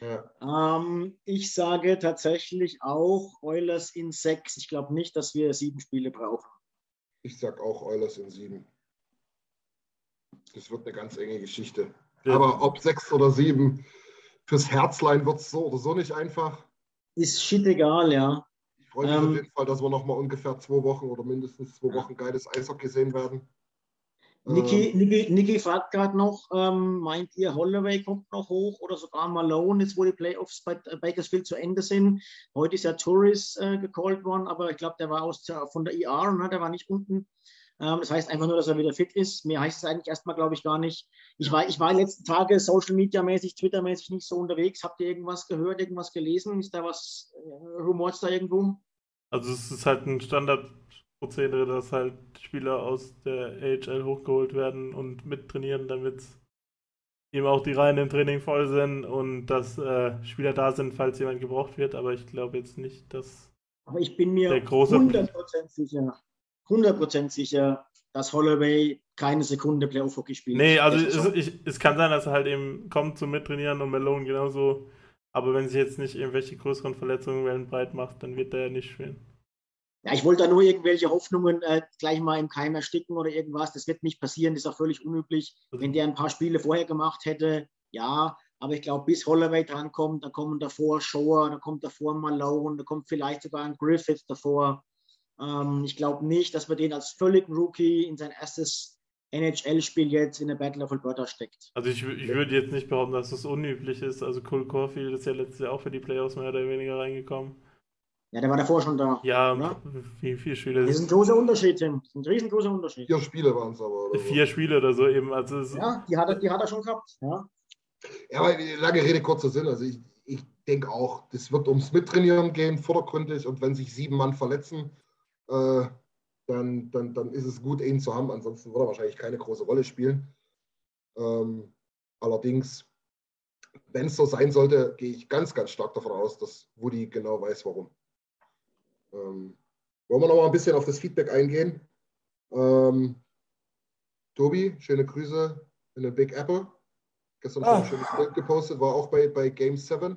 Ja. Ähm, ich sage tatsächlich auch Oilers in sechs. Ich glaube nicht, dass wir sieben Spiele brauchen. Ich sag auch Oilers in sieben. Das wird eine ganz enge Geschichte. Ja. Aber ob sechs oder sieben, fürs Herzlein wird es so oder so nicht einfach. Ist shit egal, ja. Ich freue mich Ähm, auf jeden Fall, dass wir noch mal ungefähr zwei Wochen oder mindestens zwei Wochen geiles Eishockey sehen werden. Niki, Ähm, Niki, Niki fragt gerade noch, ähm, meint ihr, Holloway kommt noch hoch oder sogar Malone, jetzt wo die Playoffs bei äh, Bakersfield zu Ende sind? Heute ist ja Torres äh, gecallt worden, aber ich glaube, der war aus von der IR, ne? der war nicht unten. Ähm, das heißt einfach nur, dass er wieder fit ist. Mehr heißt es eigentlich erstmal, glaube ich, gar nicht. Ich war, ich war in den letzten Tage Social Media mäßig, Twitter mäßig nicht so unterwegs. Habt ihr irgendwas gehört, irgendwas gelesen? Ist da was, äh, rumort da irgendwo? Also es ist halt ein Standardprozedere, dass halt Spieler aus der AHL hochgeholt werden und mittrainieren, damit eben auch die Reihen im Training voll sind und dass äh, Spieler da sind, falls jemand gebraucht wird. Aber ich glaube jetzt nicht, dass Aber ich bin mir Der große- 100% sicher, 100% sicher, dass Holloway keine Sekunde Playoff-Hockey spielt. Nee, also es, ich, es kann sein, dass er halt eben kommt zum Mittrainieren und Malone genauso. Aber wenn sich jetzt nicht irgendwelche größeren Verletzungen wellenbreit macht, dann wird er ja nicht spielen. ja, ich wollte da nur irgendwelche Hoffnungen äh, gleich mal im Keim ersticken oder irgendwas. Das wird nicht passieren, das ist auch völlig unüblich. Wenn der ein paar Spiele vorher gemacht hätte, ja, aber ich glaube, bis Holloway drankommt, da kommen davor Shower, da kommt davor Malone, da kommt vielleicht sogar ein Griffith davor. Ähm, ich glaube nicht, dass man den als völlig Rookie in sein erstes NHL-Spiel jetzt in der Battle of Alberta steckt. Also ich, ich würde jetzt nicht behaupten, dass das unüblich ist. Also Cole Caulfield ist ja letztes Jahr auch für die Playoffs mehr oder weniger reingekommen. Ja, der war davor schon da. Ja, Ja. wie viele Spiele? Das ist ein großer Unterschied, Tim. Das ist ein riesengroßer Unterschied. vier Spiele waren es aber. Oder so. Vier Spiele oder so eben. Also es, Ja, die hat er, die hat er schon gehabt. Ja. Ja, aber lange Rede, kurzer Sinn. Also ich, ich denke auch, das wird ums Mittrainieren gehen, vordergründig. Und wenn sich sieben Mann verletzen, äh, dann, dann, dann ist es gut, ihn zu haben. Ansonsten wird er wahrscheinlich keine große Rolle spielen. Ähm, allerdings, wenn es so sein sollte, gehe ich ganz, ganz stark davon aus, dass Woody genau weiß, warum. Ähm, wollen wir noch mal ein bisschen auf das Feedback eingehen? Ähm, Tobi, schöne Grüße in der Big Apple. Gestern schon Ah. ein schönes Bild gepostet, war auch bei, bei Game 7.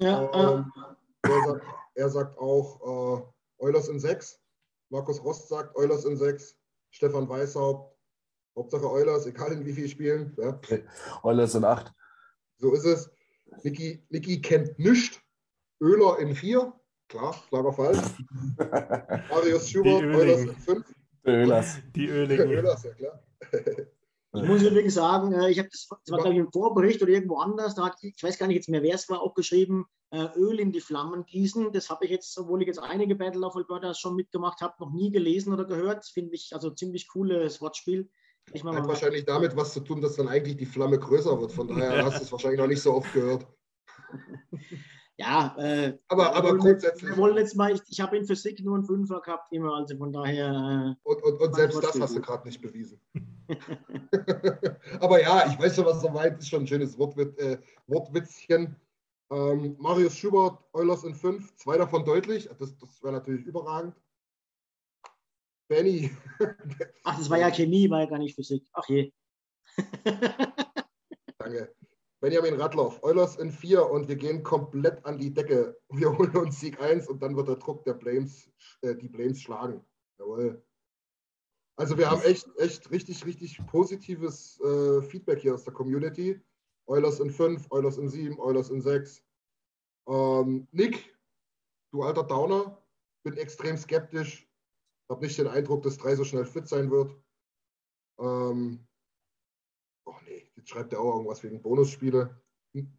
Ja, äh, Ähm, er, sagt, er sagt auch äh, Eulers in 6. Markus Rost sagt Eulers in 6. Stefan Weishaupt, Hauptsache Eulers, egal in wie viel Spielen. Ja, Oilers sind acht. so ist es. Niki, Niki kennt nichts. Öler in 4. Klar, klarer Fall. Marius Schubert, Eulers in 5. Oilers. die Öligen. Öhlers, ja klar. ich muss übrigens sagen, äh, ich habe das, das war glaube ich im Vorbericht oder irgendwo anders, da hat, ich weiß gar nicht jetzt mehr, wer es war, auch geschrieben, äh, Öl in die Flammen gießen. Das habe ich jetzt, obwohl ich jetzt einige Battle of Alberta schon mitgemacht habe, noch nie gelesen oder gehört. Finde ich also ziemlich cooles Wortspiel. Ich Hat meine, wahrscheinlich damit was zu tun, dass dann eigentlich die Flamme größer wird. Von daher hast du es wahrscheinlich noch nicht so oft gehört. ja, äh, Aber, aber grundsätzlich. Wir wollen jetzt mal, ich, ich habe in Physik nur einen Fünfer gehabt, immer, also von daher. Und, und, und selbst das hast du gerade nicht bewiesen. Aber ja, ich weiß schon, was meint. Ist schon ein schönes Wortwit äh, Wortwitzchen. Ähm, Marius Schubert, Eulers in 5, zwei davon deutlich. Das, das wäre natürlich überragend. Benny, Ach, das war ja Chemie, war ja gar nicht Physik. Ach je. Benjamin Radloff, Eulers in 4 und wir gehen komplett an die Decke. Wir holen uns Sieg 1 und dann wird der Druck der Blames, äh, die Blames schlagen. Jawohl. Also wir haben echt, echt richtig, richtig positives äh, Feedback hier aus der Community. Eulers in 5, Eulers in 7, Eulers in 6. Ähm, Nick, du alter Downer, bin extrem skeptisch. Habe nicht den Eindruck, dass 3 so schnell fit sein wird. Ähm, schreibt er auch irgendwas wegen Bonusspiele.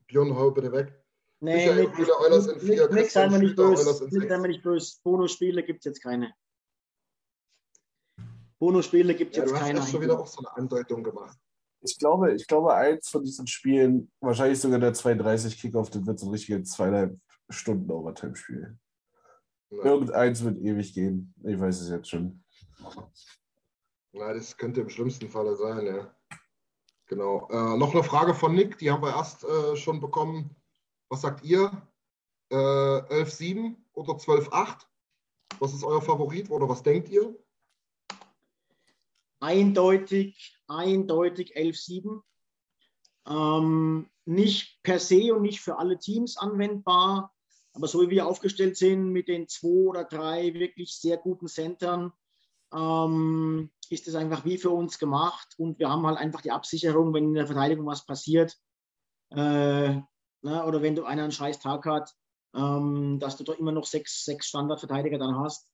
Björn, hau bitte weg. Nee, Michael Nick, Müller, Eulers in 4, Nick, seien wir nicht böse. in Nick, seien 6. wir nicht böse. Bonusspiele gibt es jetzt keine. Bonusspiele gibt es Ja, jetzt du hast keine. schon wieder auch so eine Andeutung gemacht. Ich glaube, ich glaube, eins von diesen Spielen, wahrscheinlich sogar der 32 Kickoff, das wird so ein richtiges zweieinhalb Stunden Overtime-Spiel. Irgendeins wird ewig gehen. Ich weiß es jetzt schon. Na, das könnte im schlimmsten Falle sein, ja. Genau. Äh, noch eine Frage von Nick, die haben wir erst äh, schon bekommen. Was sagt ihr? Äh, 11-7 oder 12-8? Was ist euer Favorit oder was denkt ihr? eindeutig, eindeutig 11-7. Ähm, nicht per se und nicht für alle Teams anwendbar, aber so wie wir aufgestellt sind mit den zwei oder drei wirklich sehr guten Centern, ähm, ist es einfach wie für uns gemacht und wir haben halt einfach die Absicherung, wenn in der Verteidigung was passiert äh, ne, oder wenn du einer einen scheiß Tag hat, ähm, dass du doch immer noch sechs, sechs Standardverteidiger dann hast.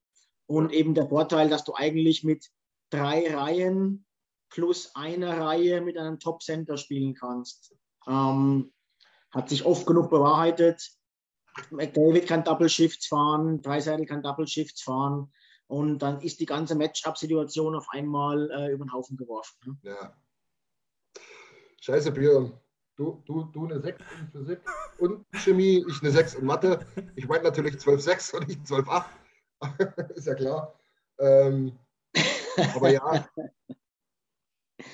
Und eben der Vorteil, dass du eigentlich mit drei Reihen plus eine Reihe mit einem Top-Center spielen kannst. Ähm, hat sich oft genug bewahrheitet. McDavid kann Double Shifts fahren, Dreiseitel kann Double Shifts fahren und dann ist die ganze Matchup-Situation auf einmal äh, über den Haufen geworfen. Ne? Ja. Scheiße, Björn. Du, du, du eine 6 in Physik und Chemie, ich eine 6 in Mathe. Ich meine natürlich 12,6 und nicht 12,8. Ist ja klar. Ähm, aber ja.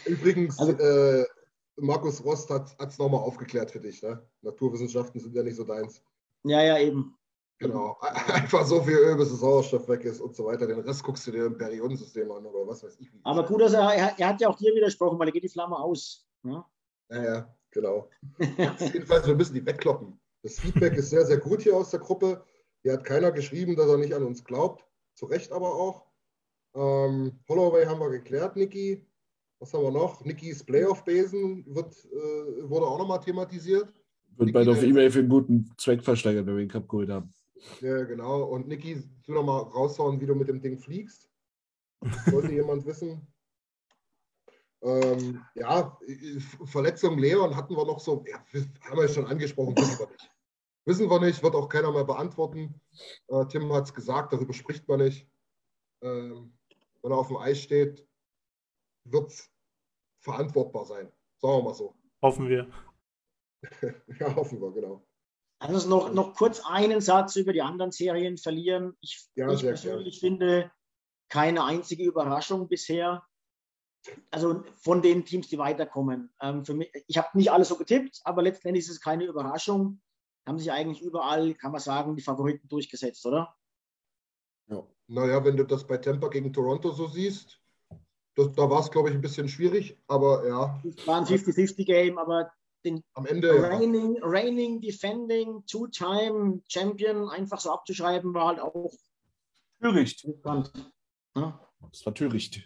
Übrigens, Also- äh, Markus Rost hat es nochmal aufgeklärt für dich. Ne? Naturwissenschaften sind ja nicht so deins. Ja, ja, eben. Genau. Einfach so viel Öl, bis der Sauerstoff weg ist und so weiter. Den Rest guckst du dir im Periodensystem an oder was weiß ich. Wie. Aber gut, dass er, er, hat ja auch dir widersprochen, weil er geht die Flamme aus. Ne? Ja, ja, genau. Jedenfalls, wir müssen die wegkloppen. Das Feedback ist sehr, sehr gut hier aus der Gruppe. Hier hat keiner geschrieben, dass er nicht an uns glaubt. Zu Recht aber auch. Ähm, Holloway haben wir geklärt, Niki. Was haben wir noch? Nikis Playoff-Besen wird, äh, wurde auch nochmal thematisiert. Wird bald auf Ebay für einen guten Zweck versteigert, wenn wir den Cup geholt haben. Ja, genau. Und Niki, du nochmal raushauen, wie du mit dem Ding fliegst. Sollte jemand wissen. Ähm, ja, Verletzung Leon hatten wir noch so, ja, haben wir schon angesprochen, wissen wir nicht. Wissen wir nicht, wird auch keiner mehr beantworten. Äh, Tim hat es gesagt, darüber spricht man nicht. Ähm, wenn er auf dem Eis steht, wird es verantwortbar sein. Sagen wir mal so. Hoffen wir. ja, hoffen wir, genau. Also noch, noch kurz einen Satz über die anderen Serien verlieren. Ich, Ja, ich persönlich finde keine einzige Überraschung bisher. Also von den Teams, die weiterkommen. Ähm, für mich, ich habe nicht alles so getippt, aber letztendlich ist es keine Überraschung. Haben sich eigentlich überall, kann man sagen, die Favoriten durchgesetzt, oder? Ja. Naja, wenn du das bei Tampa gegen Toronto so siehst, das, da war es, glaube ich, ein bisschen schwierig, aber ja, Es war ein 50-50-Game, aber den am Ende. Ja. reigning, reigning, defending, two-time Champion einfach so abzuschreiben, war halt auch Töricht. Ja? Das war töricht.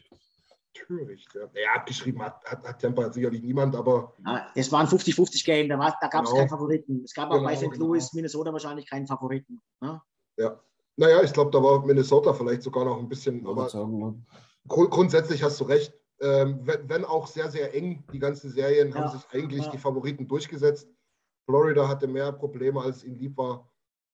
Töricht, ja. ja abgeschrieben hat, hat, hat Tampa sicherlich niemand, aber Ja, es war ein 50-50-Game, da, war- da gab es Genau. keinen Favoriten. Es gab auch bei Genau, St. Louis, genau. Minnesota wahrscheinlich keinen Favoriten. Ja? ja. Naja, ich glaube, da war Minnesota vielleicht sogar noch ein bisschen, aber sagen, grund, grundsätzlich hast du recht. Ähm, wenn, wenn auch sehr, sehr eng, die ganzen Serien haben Ja, sich eigentlich ja. die Favoriten durchgesetzt. Florida hatte mehr Probleme, als ihm lieb war.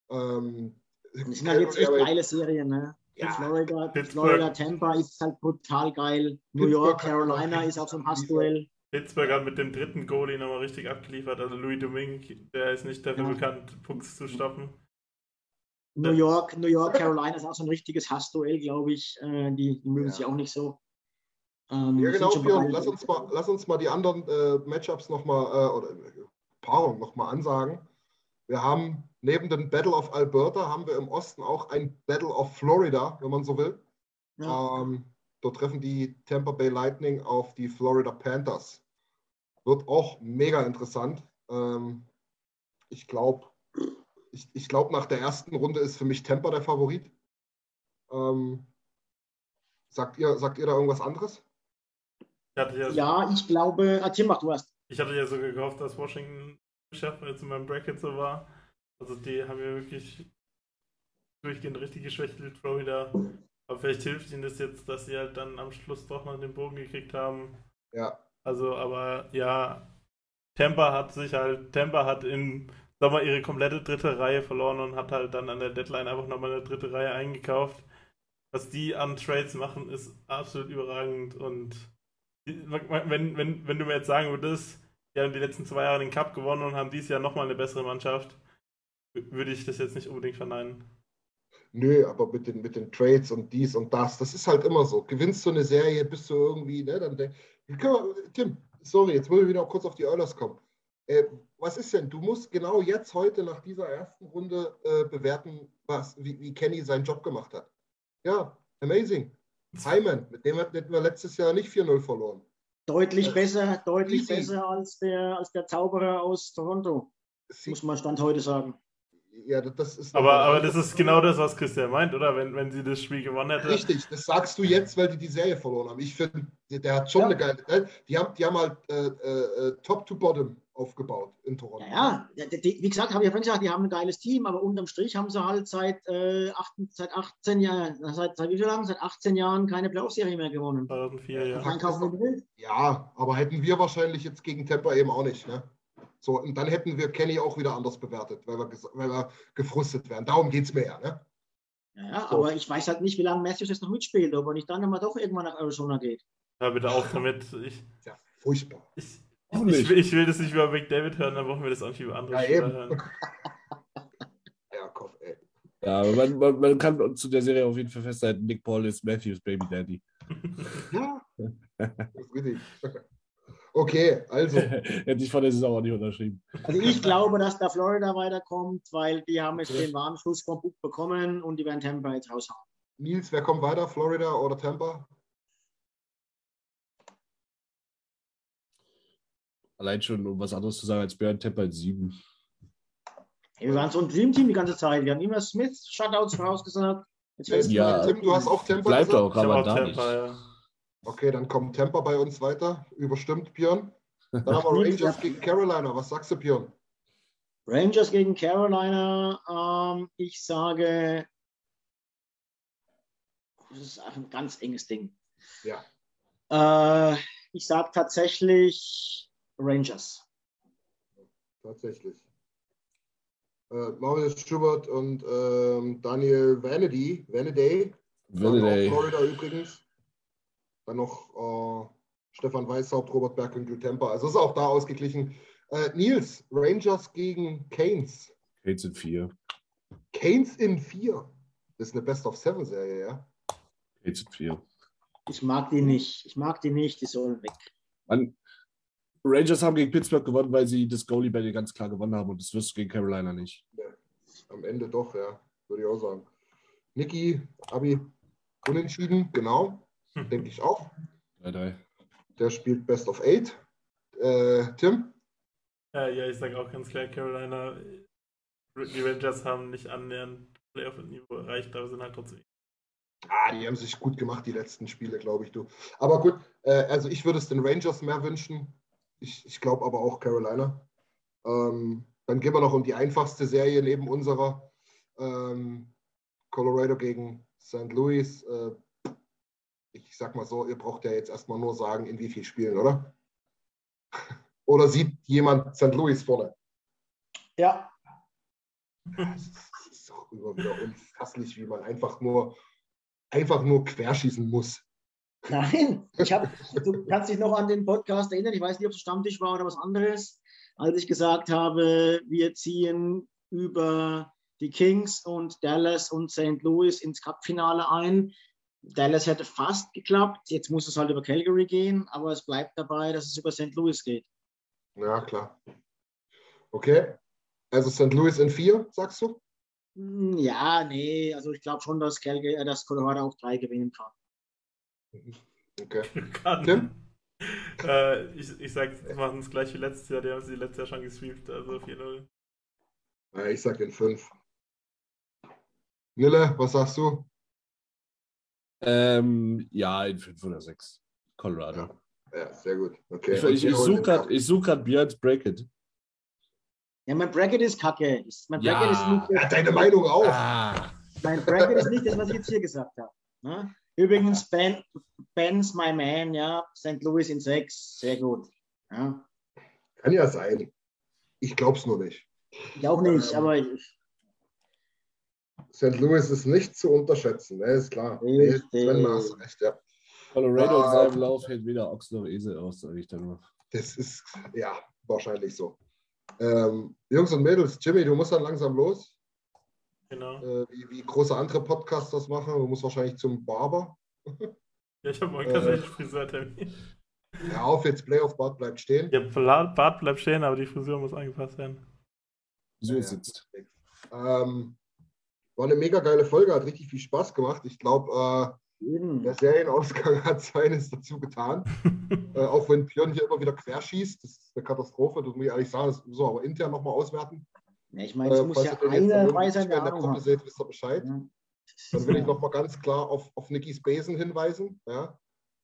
Ähm, Das sind halt jetzt echt geile Serien. Ne? Ja. Florida. Florida, Tampa ist halt brutal geil. New Pittsburgh York, hat aber Carolina ist auch so ein. Hassduell. Pittsburgh hat mit dem dritten Goalie nochmal richtig abgeliefert. Also Louis Domingue, der ist nicht dafür Ja. bekannt, Pucks zu stoppen. New York, New York, Carolina ist auch so ein richtiges Hassduell, glaube ich. Äh, die, die mögen Ja. sich auch nicht so. Ähm, Ja, genau, Björn. Lass uns mal, lass uns mal die anderen äh, Matchups nochmal, äh, oder äh, Paarung nochmal ansagen. Wir haben neben dem Battle of Alberta, haben wir im Osten auch ein Battle of Florida, wenn man so will. Ja. Ähm, dort treffen die Tampa Bay Lightning auf die Florida Panthers. Wird auch mega interessant. Ähm, ich glaube, ich, ich glaube, nach der ersten Runde ist für mich Temper der Favorit. Ähm, sagt, ihr, sagt ihr da irgendwas anderes? Ich hatte ja, Ja, ich glaube, ah, Tim, mach du erst. ich hatte ja so gehofft, dass Washington geschafft, weil es in meinem Bracket so war. Also die haben ja wirklich durchgehend richtig geschwächt, Florida. Aber vielleicht hilft ihnen das jetzt, dass sie halt dann am Schluss doch noch den Bogen gekriegt haben. Ja, Also, aber ja, Tampa hat sich halt, Tampa hat im Sommer ihre komplette dritte Reihe verloren und hat halt dann an der Deadline einfach nochmal eine dritte Reihe eingekauft. Was die an Trades machen, ist absolut überragend. Und wenn, wenn, wenn du mir jetzt sagen würdest, die haben die letzten zwei Jahre den Cup gewonnen und haben dieses Jahr nochmal eine bessere Mannschaft, würde ich das jetzt nicht unbedingt verneinen. nö, aber mit den, mit den Trades und dies und das, das ist halt immer so. Gewinnst du eine Serie, bist du irgendwie, ne, dann denk, wir- Tim, sorry, jetzt muss ich wieder kurz auf die Oilers kommen. Äh, was ist denn? Du musst genau jetzt heute nach dieser ersten Runde äh, bewerten, was, wie, wie Kenny seinen Job gemacht hat. Ja, amazing. Hyman, mit dem hätten wir letztes Jahr nicht 4-0 verloren. Deutlich besser, deutlich easy. besser als der, als der Zauberer aus Toronto, Sie- muss man Stand heute sagen. Ja, das ist Aber, aber das ist genau das, was Christian meint, oder? Wenn, wenn sie das Spiel gewonnen hätte. Richtig, das sagst du jetzt, weil die die Serie verloren haben. Ich finde, der, der hat schon Ja. eine geile. äh, Die haben, die haben halt äh, äh, äh, Top to Bottom aufgebaut in Toronto. Ja, ja, die, die- wie gesagt, habe ich ja vorhin gesagt, die haben ein geiles Team, aber unterm Strich haben sie halt seit, äh, acht, seit 18 Jahren, seit, seit wie viel lang? Seit 18 Jahren keine Playoff-Serie mehr gewonnen. 2004, ja. Ja, aber hätten wir wahrscheinlich jetzt gegen Tampa eben auch nicht. Ne? So, und dann hätten wir Kenny auch wieder anders bewertet, weil wir, weil wir gefrustet wären. Darum geht es mir ja. Ne? Ja, ja, So. aber ich weiß halt nicht, wie lange Matthews jetzt noch mitspielt, ob er nicht dann immer doch irgendwann nach Arizona geht. Hör bitte auf damit. Ich, ja furchtbar. ich, Auch ich, will, ich will das nicht über McDavid hören, dann brauchen wir das auch nicht über andere Ja, Spieler eben. hören. Ja, Kopf, ey. Ja, aber man, man, man kann zu der Serie auf jeden Fall festhalten, Nick Paul ist Matthews Baby Daddy. Ja, das ist richtig. Okay, also. Hätte ich vor der Saison auch nicht unterschrieben. Also ich glaube, dass da Florida weiterkommt, weil die haben jetzt den Warnschuss vom Buch bekommen und die werden Tampa jetzt raushauen. Nils, wer kommt weiter? Florida oder Tampa? Allein schon, um was anderes zu sagen als Björn Temper als 7. Hey, wir waren so ein Dreamteam die ganze Zeit. Wir haben immer Smith Shutouts vorausgesagt. Jetzt wird's Ja, Tim, du hast auch Tampa Bleibt gesagt? auch, aber da Tampa, nicht. ja. Okay, dann kommt Tampa bei uns weiter. Überstimmt, Björn. Dann haben wir Rangers gegen Carolina. Was sagst du, Björn? Rangers gegen Carolina. Ähm, ich sage, das ist ein ganz enges Ding. Ja. Äh, ich sage tatsächlich Rangers. Tatsächlich. Äh, Marius Schubert und ähm, Daniel Vanity, Vanity, Vanity. Florida übrigens. Dann noch äh, Stefan Weishaupt, Robert Berg und Drew Temper. Also ist auch da ausgeglichen. Äh, Nils, Rangers gegen Canes. Canes sind 4. Canes in 4. Das ist eine Best-of-Seven-Serie, ja? Canes sind 4. Ich mag die nicht. Ich mag die nicht. Die sollen weg. Mann, Rangers haben gegen Pittsburgh gewonnen, weil sie das Goalie Battle ganz klar gewonnen haben und das wirst du gegen Carolina nicht. Am Ende doch, ja. Würde ich auch sagen. Niki, Abi, unentschieden, genau. Denke ich auch. 3-3. Der spielt Best of Eight. Äh, Tim? Ja, ja, ich sage auch ganz klar, Carolina, die Rangers haben nicht annähernd Playoff-Niveau erreicht, aber sind halt trotzdem. Ah, die haben sich gut gemacht, die letzten Spiele, glaube ich, du. Aber gut, äh, also ich würde es den Rangers mehr wünschen. Ich, ich glaube aber auch Carolina. Ähm, dann gehen wir noch um die einfachste Serie neben unserer. Ähm, Colorado gegen St. Louis. Äh, ich sag mal so, ihr braucht ja jetzt erstmal nur sagen, in wie viel Spielen, oder? Oder sieht jemand St. Louis vorne? Ja. Das ist, das ist doch immer wieder unfasslich, wie man einfach nur, einfach nur querschießen muss. Nein, ich hab, du kannst dich noch an den Podcast erinnern, ich weiß nicht, ob es Stammtisch war oder was anderes, als ich gesagt habe, wir ziehen über die Kings und Dallas und St. Louis ins Cup-Finale ein. Dallas hätte fast geklappt, jetzt muss es halt über Calgary gehen, aber es bleibt dabei, dass es über St. Louis geht. Ja, klar. Okay. Also St. Louis in vier, sagst du? Hm, Ja, nee, also ich glaube schon, dass, Calgary, äh, dass Colorado auch drei gewinnen kann. Okay. Kann. Tim? äh, ich, ich sag, wir machen es gleich wie letztes Jahr. Die haben sie letztes Jahr schon gesweept, also 4-0. Ja, ich sag in 5. Nille, was sagst du? Ähm, ja, in 5 oder 6. Colorado. Ja, sehr gut. Okay. Ich, ich, ich suche gerade such Björns Bracket. Ja, mein Bracket ist kacke. Mein Ja. Bracket ist nicht, Ja, deine Meinung auch. Ah, mein Bracket ist nicht das, was ich jetzt hier gesagt habe. Ne? Übrigens, ben, Ben's my man, ja. St. Louis in 6, sehr gut. Ja. Kann ja sein. Ich glaub's nur nicht. Ich auch nicht, aber ich, St. Louis ist nicht zu unterschätzen, ne, ist klar. Nee, Richtig. Sven, hast du recht, ja. Colorado in Ah. seinem Lauf hält weder Ochs noch Esel aus, sage ich da nur. Das ist, ja, wahrscheinlich so. Ähm, Jungs und Mädels, Jimmy, du musst dann langsam los. Genau. Äh, wie, wie große andere Podcasts das machen. Du musst wahrscheinlich zum Barber. Ja, ich habe morgen Äh. tatsächlich Friseurtermin. Hör auf, jetzt Playoff Bart bleibt stehen. Ja, Bart bleibt stehen, aber die Frisur muss angepasst werden. So Ja, ja. sitzt. Ähm, war eine mega geile Folge, hat richtig viel Spaß gemacht. Ich glaube, äh, der Serienausgang hat seines dazu getan. Äh, auch wenn Björn hier immer wieder querschießt, das ist eine Katastrophe, das muss ich ehrlich sagen, das müssen wir aber intern nochmal auswerten. Ja, ich meine, es Äh, muss falls ja einer mehr in der Gruppe seht, wisst ihr Bescheid. Ja. Dann will ich nochmal ganz klar auf, auf Nikis Besen hinweisen. Ja?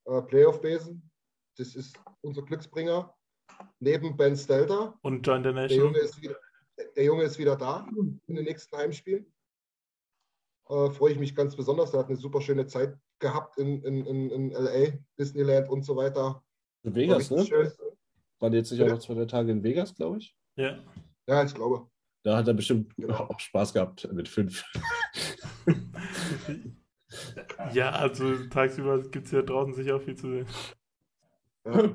Äh, Playoff-Besen. Das ist unser Glücksbringer. Neben Ben Stelter. Und the Der. Junge ist wieder, der Junge ist wieder da in den nächsten Heimspielen. Äh, freue ich mich ganz besonders. Er hat eine super schöne Zeit gehabt in, in, in, in LA, Disneyland und so weiter. In Vegas, ne? schön. Waren jetzt nicht auch noch zwei, drei Tage in Vegas, glaube ich. Ja. Ja, ich glaube. Da hat er bestimmt Genau. auch Spaß gehabt mit fünf. ja, also tagsüber gibt es ja draußen sicher auch viel zu sehen. Ja.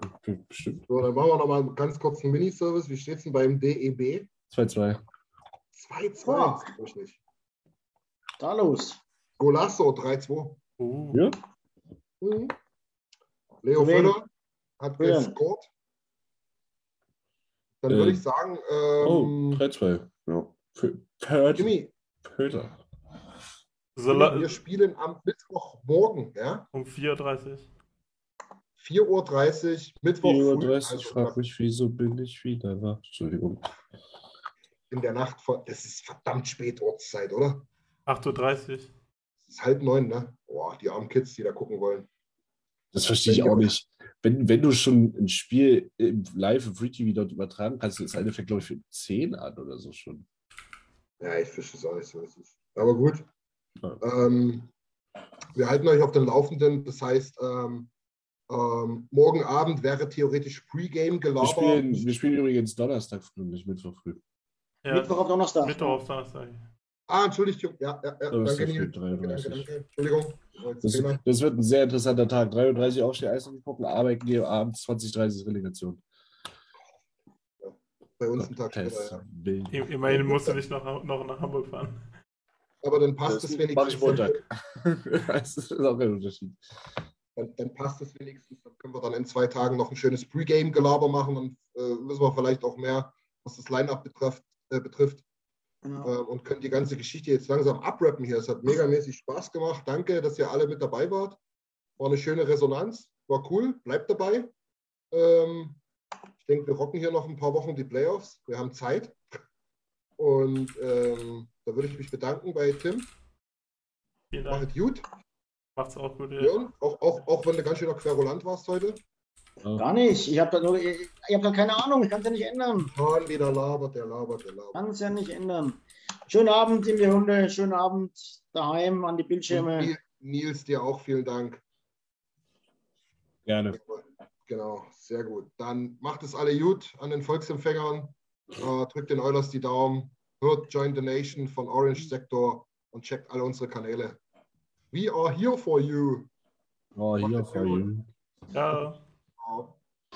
bestimmt. So, dann machen wir nochmal einen ganz kurzen Miniservice. Wie steht es denn beim DEB? 2-2. 2-2. Oh. Das ich nicht. Da los. Golasso 3-2. Uh, Ja? Mhm. Leo? Völler hat wen? gescored. Dann Äh, würde ich sagen, Oh, ähm, 3-2. Ja. Für- Pöt- Jimmy, la- wir spielen am Mittwochmorgen, ja? um 4.30 Uhr. 4.30 Uhr, Mittwoch 4.30 früh, Uhr, also ich frage mich, wieso bin ich wieder wach? Entschuldigung. in der Nacht von, das ist verdammt spät Ortszeit, oder? 8.30 Uhr. Es ist halb neun, ne? Boah, die armen Kids, die da gucken wollen. Das verstehe ich auch nicht. Wenn, wenn du schon ein Spiel im Live im Free TV dort übertragen kannst, ist eine fängt, glaube ich, für 10 an oder so schon. Ja, ich fische es auch nicht so. Aber gut. Ja. Ähm, wir halten euch auf den Laufenden. Das heißt, ähm, ähm, morgen Abend wäre theoretisch Pre-Game Wir gelabert. spielen, wir spielen übrigens Donnerstag früh, nicht Mittwoch früh. Ja, Mittwoch auf Donnerstag. Mittwoch auf Donnerstag. Ah, Entschuldigung. Ja, ja, ja. Danke, Nils. Danke, danke, 33. danke. Entschuldigung. Das Das, wird ein sehr interessanter Tag. 33 aufstehen, Eishockey gucken, arbeiten gehen, abends 20, 30 Relegation. Bei uns ein Tag später, ja. Immerhin musst du nicht noch, noch nach Hamburg fahren. Aber dann passt Das es wenigstens. ich Montag. das ist auch kein Unterschied. Dann, dann passt es wenigstens. Dann können wir dann in zwei Tagen noch ein schönes Pre-Game-Gelaber machen. Dann äh, wissen wir vielleicht auch mehr, was das Line-Up betrifft. Äh, betrifft. Genau. äh, und können die ganze Geschichte jetzt langsam abrappen hier. Es hat megamäßig Spaß gemacht. Danke, dass ihr alle mit dabei wart. War eine schöne Resonanz. War cool. Bleibt dabei. Ähm, ich denke, wir rocken hier noch ein paar Wochen die Playoffs. Wir haben Zeit. Und ähm, da würde ich mich bedanken bei Tim. Vielen Dank. es gut. Macht's auch gut. Ja. Jörn, auch, auch, auch wenn du ganz schön querulant warst heute. Gar nicht. Ich habe da, nur- ich, ich hab da keine Ahnung. Ich kann es ja nicht ändern. Hahn wieder labert, der labert, der labert. Kann es ja nicht ändern. Schönen Abend in die Hunde. Schönen Abend daheim an die Bildschirme. Nils, dir auch vielen Dank. Gerne. Genau, sehr gut. Dann macht es alle gut an den Volksempfängern. Äh, drückt den Eulers die Daumen. Hört Join the Nation von Orange Sector und checkt alle unsere Kanäle. We are here for you. Oh, hier for you. Ja.